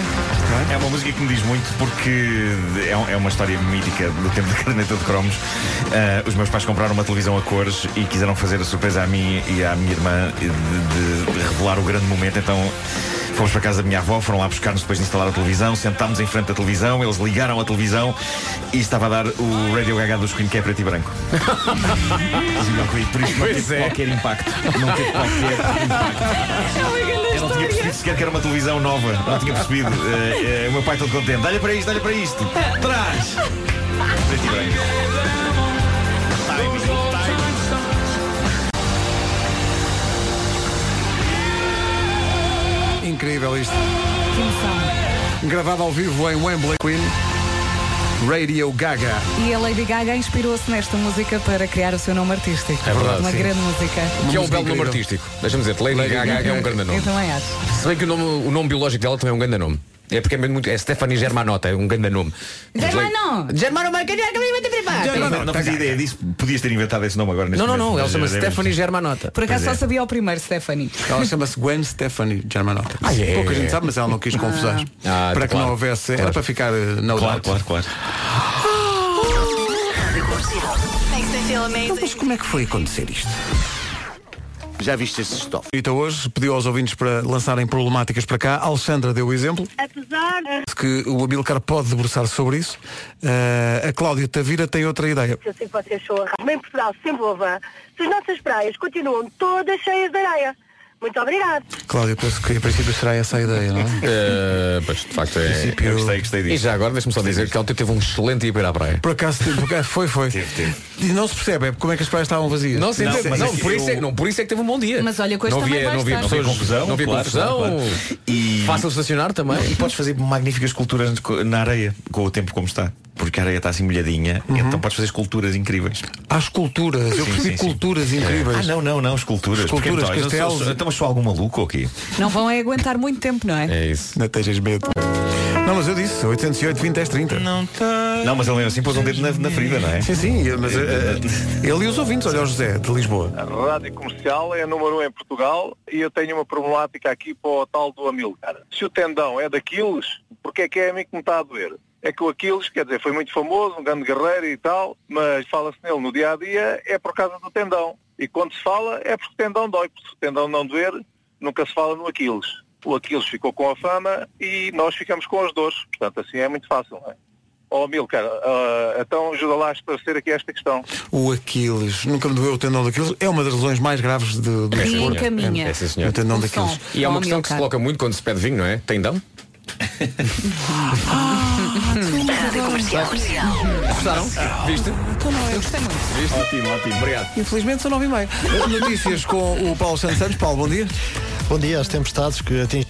Speaker 12: É uma música que me diz muito porque é, é uma história mítica do tempo da caderneta de cromos. Ah, os meus pais compraram uma televisão a cores e quiseram fazer a surpresa a mim e à minha irmã de, de revelar o grande momento. Então fomos para casa da minha avó, foram lá buscar-nos depois de instalar a televisão, sentámos em frente da televisão, eles ligaram a televisão e estava a dar o Radio Gaga dos Queen que é preto e branco. Por isso não teve
Speaker 5: é.
Speaker 12: qualquer impacto. Não teve qualquer impacto. Eu não tinha percebido sequer que era uma televisão nova. Não tinha percebido. Eh, eh, o meu pai todo contente. Dá-lhe para isto, dá-lhe para isto. Traz! Preto e branco.
Speaker 3: Incrível isto.
Speaker 1: Que emoção.
Speaker 3: Gravado ao vivo em Wembley Queen. Radio Gaga.
Speaker 1: E a Lady Gaga inspirou-se nesta música para criar o seu nome artístico.
Speaker 5: É verdade,
Speaker 1: Uma
Speaker 5: sim.
Speaker 1: grande música.
Speaker 5: Que é um belo nome artístico. Deixa-me dizer, Lady, Gaga, é um grande nome.
Speaker 1: Eu também acho.
Speaker 5: Se bem que o nome, o nome biológico dela também é um grande nome. É porque é, muito, é Stephanie Germanotta, é um grande nome.
Speaker 1: Germano!
Speaker 5: Germano,
Speaker 12: Não, não fazia ideia disso. Podias ter inventado esse nome agora neste
Speaker 5: Não, não, não, ela
Speaker 12: mas,
Speaker 5: chama-se Stephanie Germanotta.
Speaker 1: Por acaso
Speaker 12: Pois é.
Speaker 1: só sabia o primeiro, Stephanie.
Speaker 3: Ela chama-se Gwen Stephanie Germanotta.
Speaker 5: Ah, é?
Speaker 3: Pouca gente sabe, mas ela não quis confusões.
Speaker 5: Ah,
Speaker 3: para que
Speaker 5: claro.
Speaker 3: não houvesse. Era para ficar eh, na
Speaker 12: Claro, claro, claro.
Speaker 3: Então, mas como é que foi acontecer isto?
Speaker 11: Já viste estes estofos?
Speaker 3: Rita hoje pediu aos ouvintes para lançarem problemáticas para cá. A Alexandra deu o exemplo.
Speaker 13: Apesar de
Speaker 3: que o Amilcar pode debruçar sobre isso. Eh, a Cláudia Tavira tem outra ideia.
Speaker 13: eu sei que vocês são a. Em Portugal, sempre houve. Se as nossas praias continuam todas cheias de areia. Muito obrigado.
Speaker 3: Cláudia, penso que a princípio será essa a ideia, não é?
Speaker 5: Eh, pois, de facto é.
Speaker 3: princípio-
Speaker 12: Eu gostei, gostei
Speaker 5: E
Speaker 12: disso.
Speaker 5: já agora deixa-me só dizer que ontem teve um excelente dia para ir à praia.
Speaker 3: Por acaso, teve- foi, foi. E não se percebe, é como é que as praias estavam vazias.
Speaker 5: Não, sim,
Speaker 12: Não,
Speaker 5: teve-
Speaker 12: mas
Speaker 5: não, por isso é, não, por isso é que teve um bom dia.
Speaker 1: Mas olha, que hoje
Speaker 5: não
Speaker 1: também
Speaker 5: havia,
Speaker 1: vai
Speaker 5: não havia
Speaker 12: Não havia confusão,
Speaker 5: não havia
Speaker 12: claro,
Speaker 5: confusão.
Speaker 12: claro, claro. E-
Speaker 5: Fácil de estacionar também.
Speaker 12: E podes fazer magníficas esculturas co- na areia, com o tempo como está. Porque a areia está assim molhadinha, então podes fazer esculturas incríveis.
Speaker 3: Há esculturas, eu percebi
Speaker 12: sim, sim.
Speaker 3: culturas incríveis.
Speaker 12: Ah, não, não, não, esculturas.
Speaker 3: Esculturas,
Speaker 12: Porque, então,
Speaker 3: castelos.
Speaker 12: sou- Então, mas sou algum maluco aqui?
Speaker 1: Não vão é aguentar muito tempo, não é?
Speaker 5: É isso.
Speaker 3: Não tejas medo. Não, mas eu disse, 808, 20, 10, 30.
Speaker 12: Não Não, mas ele mesmo assim pôs um dedo na, na ferida, não é?
Speaker 3: Sim, sim, mas eh, ele e os ouvintes, olha o José, de Lisboa.
Speaker 14: A rádio comercial é a número um em Portugal e eu tenho uma problemática aqui para o tal do Amilcar. Se o tendão é daqueles, porque é que é a mim que me está a doer? É que o Aquiles, quer dizer, foi muito famoso, um grande guerreiro e tal, mas fala-se nele no dia a dia é por causa do tendão. E quando se fala é porque o tendão dói, porque se o tendão não doer, nunca se fala no Aquiles. O Aquiles ficou com a fama e nós ficamos com as dores. Portanto, assim é muito fácil, não é? Ó Amilcar, ah, então ajuda lá a esclarecer aqui esta questão.
Speaker 3: O Aquiles, nunca me doeu o tendão daqueles, é uma das lesões mais graves de, do
Speaker 1: E
Speaker 3: desporto.
Speaker 1: encaminha.
Speaker 5: É, sim, senhor.
Speaker 3: O tendão daqueles.
Speaker 5: E é uma
Speaker 1: Ó,
Speaker 5: questão que se coloca muito quando se pede vinho, não é? Tendão?
Speaker 7: Rádio Comercial.
Speaker 5: Gostaram? Viste?
Speaker 1: Eu gostei muito.
Speaker 5: Viste? Ótimo, ótimo. Obrigado.
Speaker 3: Infelizmente são nove e meia. Notícias com o Paulo Santos Santos. Paulo, bom dia.
Speaker 2: Bom dia. As tempestades que, ating-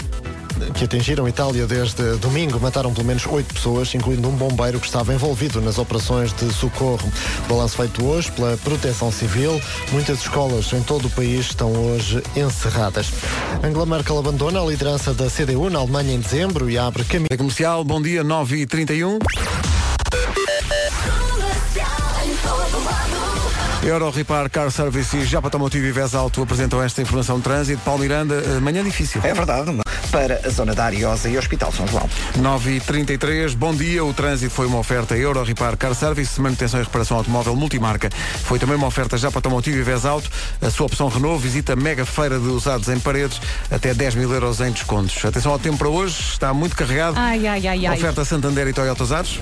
Speaker 2: que atingiram Itália desde domingo mataram pelo menos oito pessoas, incluindo um bombeiro que estava envolvido nas operações de socorro. Balanço feito hoje pela Proteção Civil. Muitas escolas em todo o país estão hoje encerradas. Angela Merkel abandona a liderança da CDU na Alemanha em dezembro e abre caminho.
Speaker 3: É comercial, bom dia, 9 e 31 Euro Repar Car Service e Japa Automotivo e Vez Alto apresentam esta informação de trânsito. Paulo Miranda, eh, manhã difícil.
Speaker 4: É verdade. Para a zona da Ariosa e Hospital São João.
Speaker 3: 9 e 33 bom dia. O trânsito foi uma oferta Euro Repar Car Service, manutenção e reparação automóvel multimarca. Foi também uma oferta Japa Automotivo e Vez Alto. A sua opção Renault visita a mega feira de usados em paredes, até 10 mil euros em descontos. Atenção ao tempo para hoje, está muito carregado.
Speaker 1: Ai, ai, ai, ai.
Speaker 3: Oferta Santander e Toyota Usados.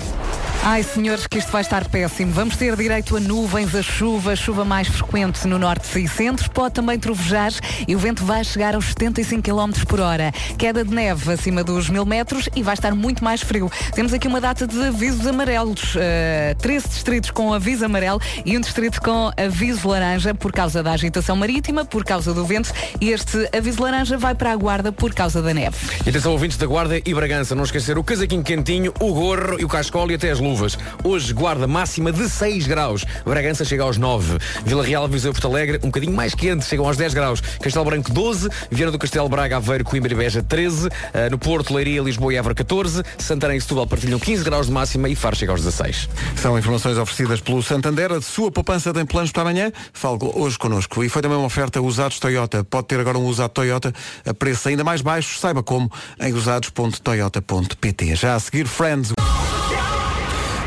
Speaker 1: Ai, senhores, que isto vai estar péssimo. Vamos ter direito a nuvens, a chuva, chuva mais frequente no norte e centro. Pode também trovejar e o vento vai chegar aos 75 km por hora. Queda de neve acima dos mil metros e vai estar muito mais frio. Temos aqui uma data de avisos amarelos. Uh, 13 distritos com aviso amarelo e um distrito com aviso laranja por causa da agitação marítima, por causa do vento. E este aviso laranja vai para a guarda por causa da neve.
Speaker 5: E atenção ouvintes da Guarda e Bragança, não esquecer o casaquinho quentinho, o gorro e o cascol e até as luvas. Hoje guarda máxima de 6 graus. Bragança chega aos 9. Vila Real, Viseu Porto Alegre, um bocadinho mais quente, chegam aos 10 graus. Castelo Branco 12, Viana do Castelo, Braga, Aveiro, Coimbra e Beja 13. Ah, no Porto, Leiria, Lisboa e Évora 14. Santarém e Setúbal partilham 15 graus de máxima e Faro chega aos 16.
Speaker 3: São informações oferecidas pelo Santander. A sua poupança tem planos para amanhã? Fale hoje connosco. E foi também uma oferta usados Toyota. Pode ter agora um usado Toyota a preço ainda mais baixo. Saiba como em usados.toyota.pt. Já a seguir, Friends.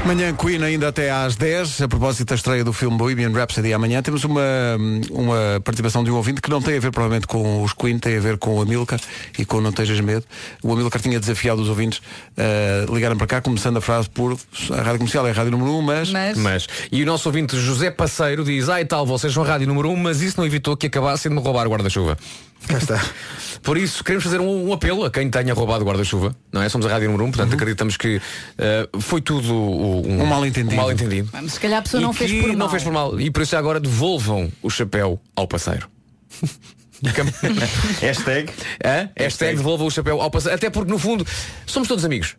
Speaker 3: Manhã Queen ainda até às 10, a propósito da estreia do filme Bohemian Rhapsody amanhã, temos uma, uma participação de um ouvinte que não tem a ver provavelmente com os Queen, tem a ver com o Amilcar e com Não Tejas Medo. O Amilcar tinha desafiado os ouvintes a ligarem para cá, começando a frase por a rádio comercial é a rádio número 1, mas...
Speaker 5: Mas. E o nosso ouvinte José Passeiro diz, ai tal, vocês são a rádio número 1, mas isso não evitou que acabassem de me roubar o guarda-chuva.
Speaker 3: Cá está.
Speaker 5: Por isso, queremos fazer um, um apelo a quem tenha roubado guarda-chuva, não é? Somos a rádio número 1, portanto acreditamos que eh, foi tudo o-
Speaker 3: Um mal-entendido.
Speaker 5: Um.
Speaker 1: Mas se calhar a pessoa
Speaker 5: E
Speaker 1: não fez por mal.
Speaker 5: não fez por mal. E por isso agora devolvam o chapéu ao parceiro.
Speaker 12: Hashtag.
Speaker 5: Hã? Hashtag devolvam o chapéu ao parceiro. Até porque no fundo somos todos amigos.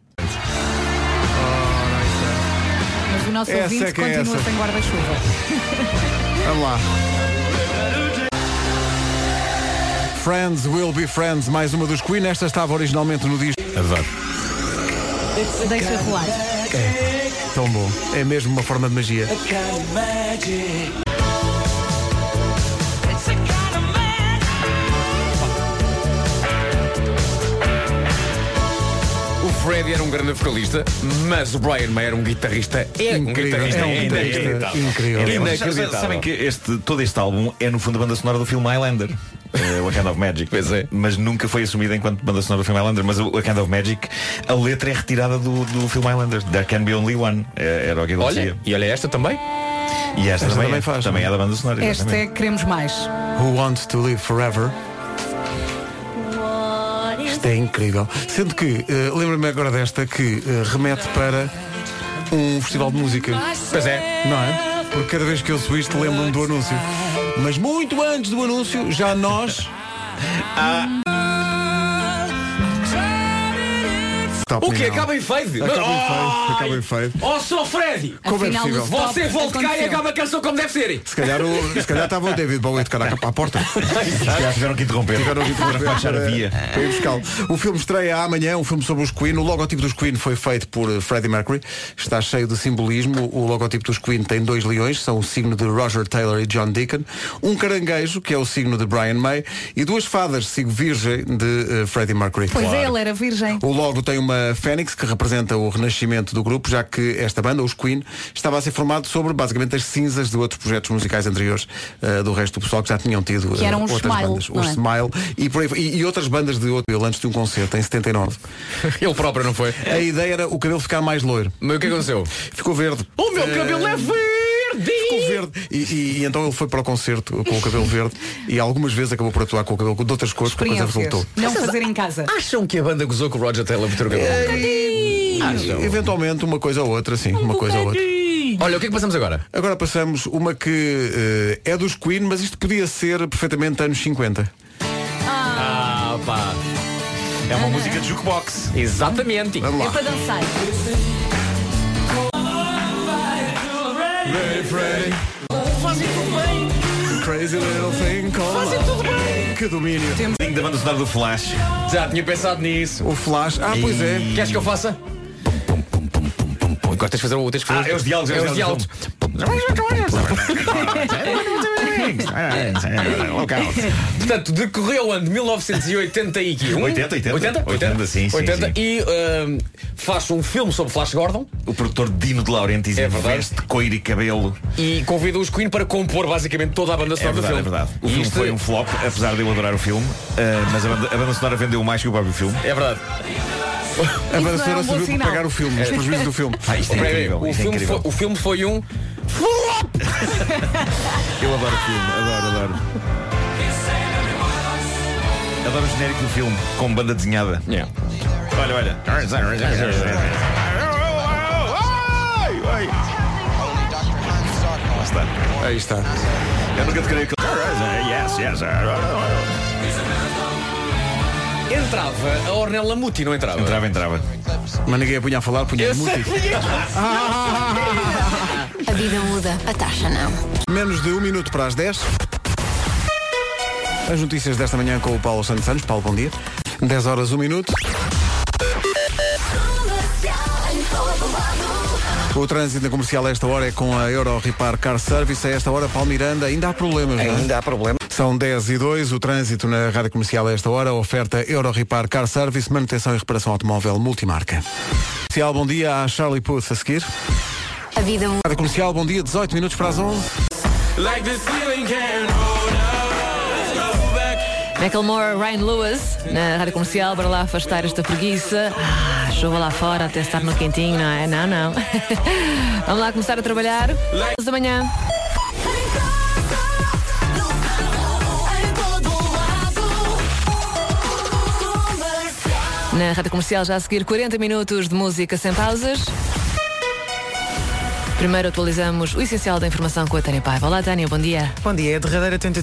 Speaker 1: Mas o nosso
Speaker 3: Essa
Speaker 1: ouvinte
Speaker 3: é é
Speaker 1: continua
Speaker 3: essa.
Speaker 1: sem guarda-chuva.
Speaker 3: Vamos lá. Friends will be friends, mais uma dos Queen. Esta estava originalmente no disco.
Speaker 5: É verdade.
Speaker 1: Deixa rolar.
Speaker 3: É, tão bom. É mesmo uma forma de magia.
Speaker 5: O Freddy era um grande vocalista, mas o Brian May era um guitarrista. É um
Speaker 3: Incrível,
Speaker 5: guitarrista.
Speaker 3: é um guitarrista
Speaker 5: inacreditável.
Speaker 3: incrível.
Speaker 5: Inacreditável.
Speaker 12: Sabem que este, todo este álbum é no fundo a banda sonora do filme Highlander. O A Kind of Magic.
Speaker 5: Pois é.
Speaker 12: Mas nunca foi assumida enquanto banda sonora do filme Highlander. Mas o A Kind of Magic, a letra é retirada do, do filme Highlander. There can be only one. É- Era o que ele
Speaker 5: Olha,
Speaker 12: dizia.
Speaker 5: e olha esta também.
Speaker 12: E esta,
Speaker 3: Esta
Speaker 12: também,
Speaker 3: também
Speaker 12: é,
Speaker 3: faz,
Speaker 12: também
Speaker 3: não é?
Speaker 12: é da banda sonora.
Speaker 1: Este
Speaker 12: exatamente.
Speaker 1: é Queremos Mais.
Speaker 3: Who wants to live forever? Isto é incrível. Sendo que, eh, lembro-me agora desta que eh, remete para um festival de música.
Speaker 5: Pois é.
Speaker 3: Não é? Porque cada vez que eu ouço isto lembro-me do anúncio. Mas muito antes do anúncio, já nós. Top
Speaker 5: O que?
Speaker 3: Miguel.
Speaker 5: Acaba em fade?
Speaker 3: Acaba em
Speaker 5: Ai!
Speaker 3: fade, acaba em fade.
Speaker 5: Oh, sou Freddy!
Speaker 3: Como é
Speaker 1: Afinal,
Speaker 3: possível?
Speaker 1: o stop
Speaker 5: Você volte cá e
Speaker 1: aconteceu.
Speaker 5: acaba a canção como deve ser.
Speaker 3: Se calhar, o, se calhar estava o David Bowie de caraca para a porta.
Speaker 12: Já tiveram que interromper.
Speaker 3: Tiveram que interromper
Speaker 12: Para baixar a via.
Speaker 3: para ir buscá-lo. O filme estreia amanhã, um filme sobre os Queen. O logotipo dos Queen foi feito por eh, Freddie Mercury. Está cheio de simbolismo. O logotipo dos Queen tem dois leões, são o signo de Roger Taylor e John Deacon. Um caranguejo, que é o signo de Brian May. E duas fadas, signo virgem de eh, Freddie Mercury.
Speaker 1: Pois é, ele era virgem.
Speaker 3: O logo tem uma fênix que representa o renascimento do grupo, já que esta banda, os Queen, estava a ser formado sobre basicamente as cinzas de outros projetos musicais anteriores eh, do resto do pessoal que já tinham tido
Speaker 1: Que eram os
Speaker 3: outras
Speaker 1: Smile,
Speaker 3: bandas. Os
Speaker 1: é?
Speaker 3: Smile e, por aí, e, e outras bandas de outro antes de um concerto, em 79.
Speaker 5: Ele próprio, não foi?
Speaker 3: A ideia era o cabelo ficar mais loiro.
Speaker 5: Mas o que aconteceu?
Speaker 3: Ficou verde.
Speaker 5: O meu
Speaker 3: Eh,
Speaker 5: cabelo é verde!
Speaker 3: Ficou verde. E, e- e então ele foi para o concerto com o cabelo verde e algumas vezes acabou por atuar com o cabelo de outras cores porque a coisa resultou.
Speaker 1: Não fazer em casa.
Speaker 5: Acham que a banda gozou com o Roger Taylor por ter o cabelo? Acham?
Speaker 3: Eventualmente uma coisa ou outra, sim. Uma coisa ou outra.
Speaker 5: Olha, o que é que passamos agora?
Speaker 3: Agora passamos uma que eh, é dos Queen, mas isto podia ser perfeitamente anos 50.
Speaker 5: Ah, pá.
Speaker 12: É uma música de jukebox.
Speaker 5: Exatamente.
Speaker 3: Vamos
Speaker 1: É para dançar.
Speaker 3: Crazy little thing called Que domínio.
Speaker 12: Da banda sonora do Flash.
Speaker 5: Já tinha pensado nisso.
Speaker 3: O Flash. Ah, pois é.
Speaker 5: Queres que eu faça? Agora tens de fazer o. Tens de fazer
Speaker 12: Ah, é os diálogos, é os diálogos.
Speaker 5: Portanto, decorreu o ano de 1981.
Speaker 12: 80, 80.
Speaker 5: 80,
Speaker 12: 80, sim, sim,
Speaker 5: 80
Speaker 12: sim.
Speaker 5: e ahm, faz um filme sobre Flash Gordon
Speaker 12: O produtor Dino de Laurentiis
Speaker 5: É verdade.
Speaker 12: veste coiro e cabelo.
Speaker 5: e convida os Queen para compor basicamente toda a banda
Speaker 12: É
Speaker 5: sonora do
Speaker 12: verdade, é
Speaker 5: filme.
Speaker 12: verdade. O
Speaker 5: E
Speaker 12: filme
Speaker 5: isto-
Speaker 12: foi um flop, apesar de eu adorar o filme, ah, mas a banda, a banda sonora vendeu mais que o próprio filme.
Speaker 5: É verdade.
Speaker 3: A banda
Speaker 1: não é
Speaker 3: sonora
Speaker 1: um
Speaker 3: serviu para pagar o filme, os prejuízos do filme.
Speaker 12: Ah, isto é incrível,
Speaker 5: o,
Speaker 12: isto é
Speaker 5: filme
Speaker 12: incrível.
Speaker 5: foi, o filme foi um.
Speaker 12: Eu adoro o filme, adoro, adoro. Adoro o genérico do filme, com banda desenhada.
Speaker 5: Yeah.
Speaker 12: Olha, olha. Lá está.
Speaker 3: Aí está.
Speaker 12: Eu nunca decorei aquele. Yes, yes.
Speaker 5: Entrava a Ornella Muti, não entrava?
Speaker 12: Entrava, entrava.
Speaker 3: Mas ninguém a punha a falar, punha a música.
Speaker 6: A vida muda, a taxa não.
Speaker 3: Menos de um minuto para as 10. As notícias desta manhã com o Paulo Santos Santos. Paulo, bom dia. 10 horas, 1 minuto. O trânsito na comercial a esta hora é com a Euro Repar Car Service. A esta hora, Paulo Miranda, ainda há problemas, não é?
Speaker 4: Ainda há problema.
Speaker 3: São 10 e 2, o trânsito na rádio comercial a esta hora, oferta Euro Repar Car Service, manutenção e reparação automóvel multimarca. Comercial, bom dia, à Charlie Puth a seguir.
Speaker 6: Vida muda.
Speaker 3: Rádio comercial, bom dia, 18 minutos para as 11.
Speaker 15: Macklemore, Ryan Lewis, na rádio comercial, para lá afastar esta preguiça. Ah, chuva lá fora, até estar no quentinho, não é? Não, não. Vamos lá começar a trabalhar. 11 da manhã. Na rádio comercial, já a seguir 40 minutos de música sem pausas. Primeiro atualizamos o essencial da informação com a Tânia Paiva. Olá, Tânia, bom dia.
Speaker 16: Bom dia. A derradeira tentativa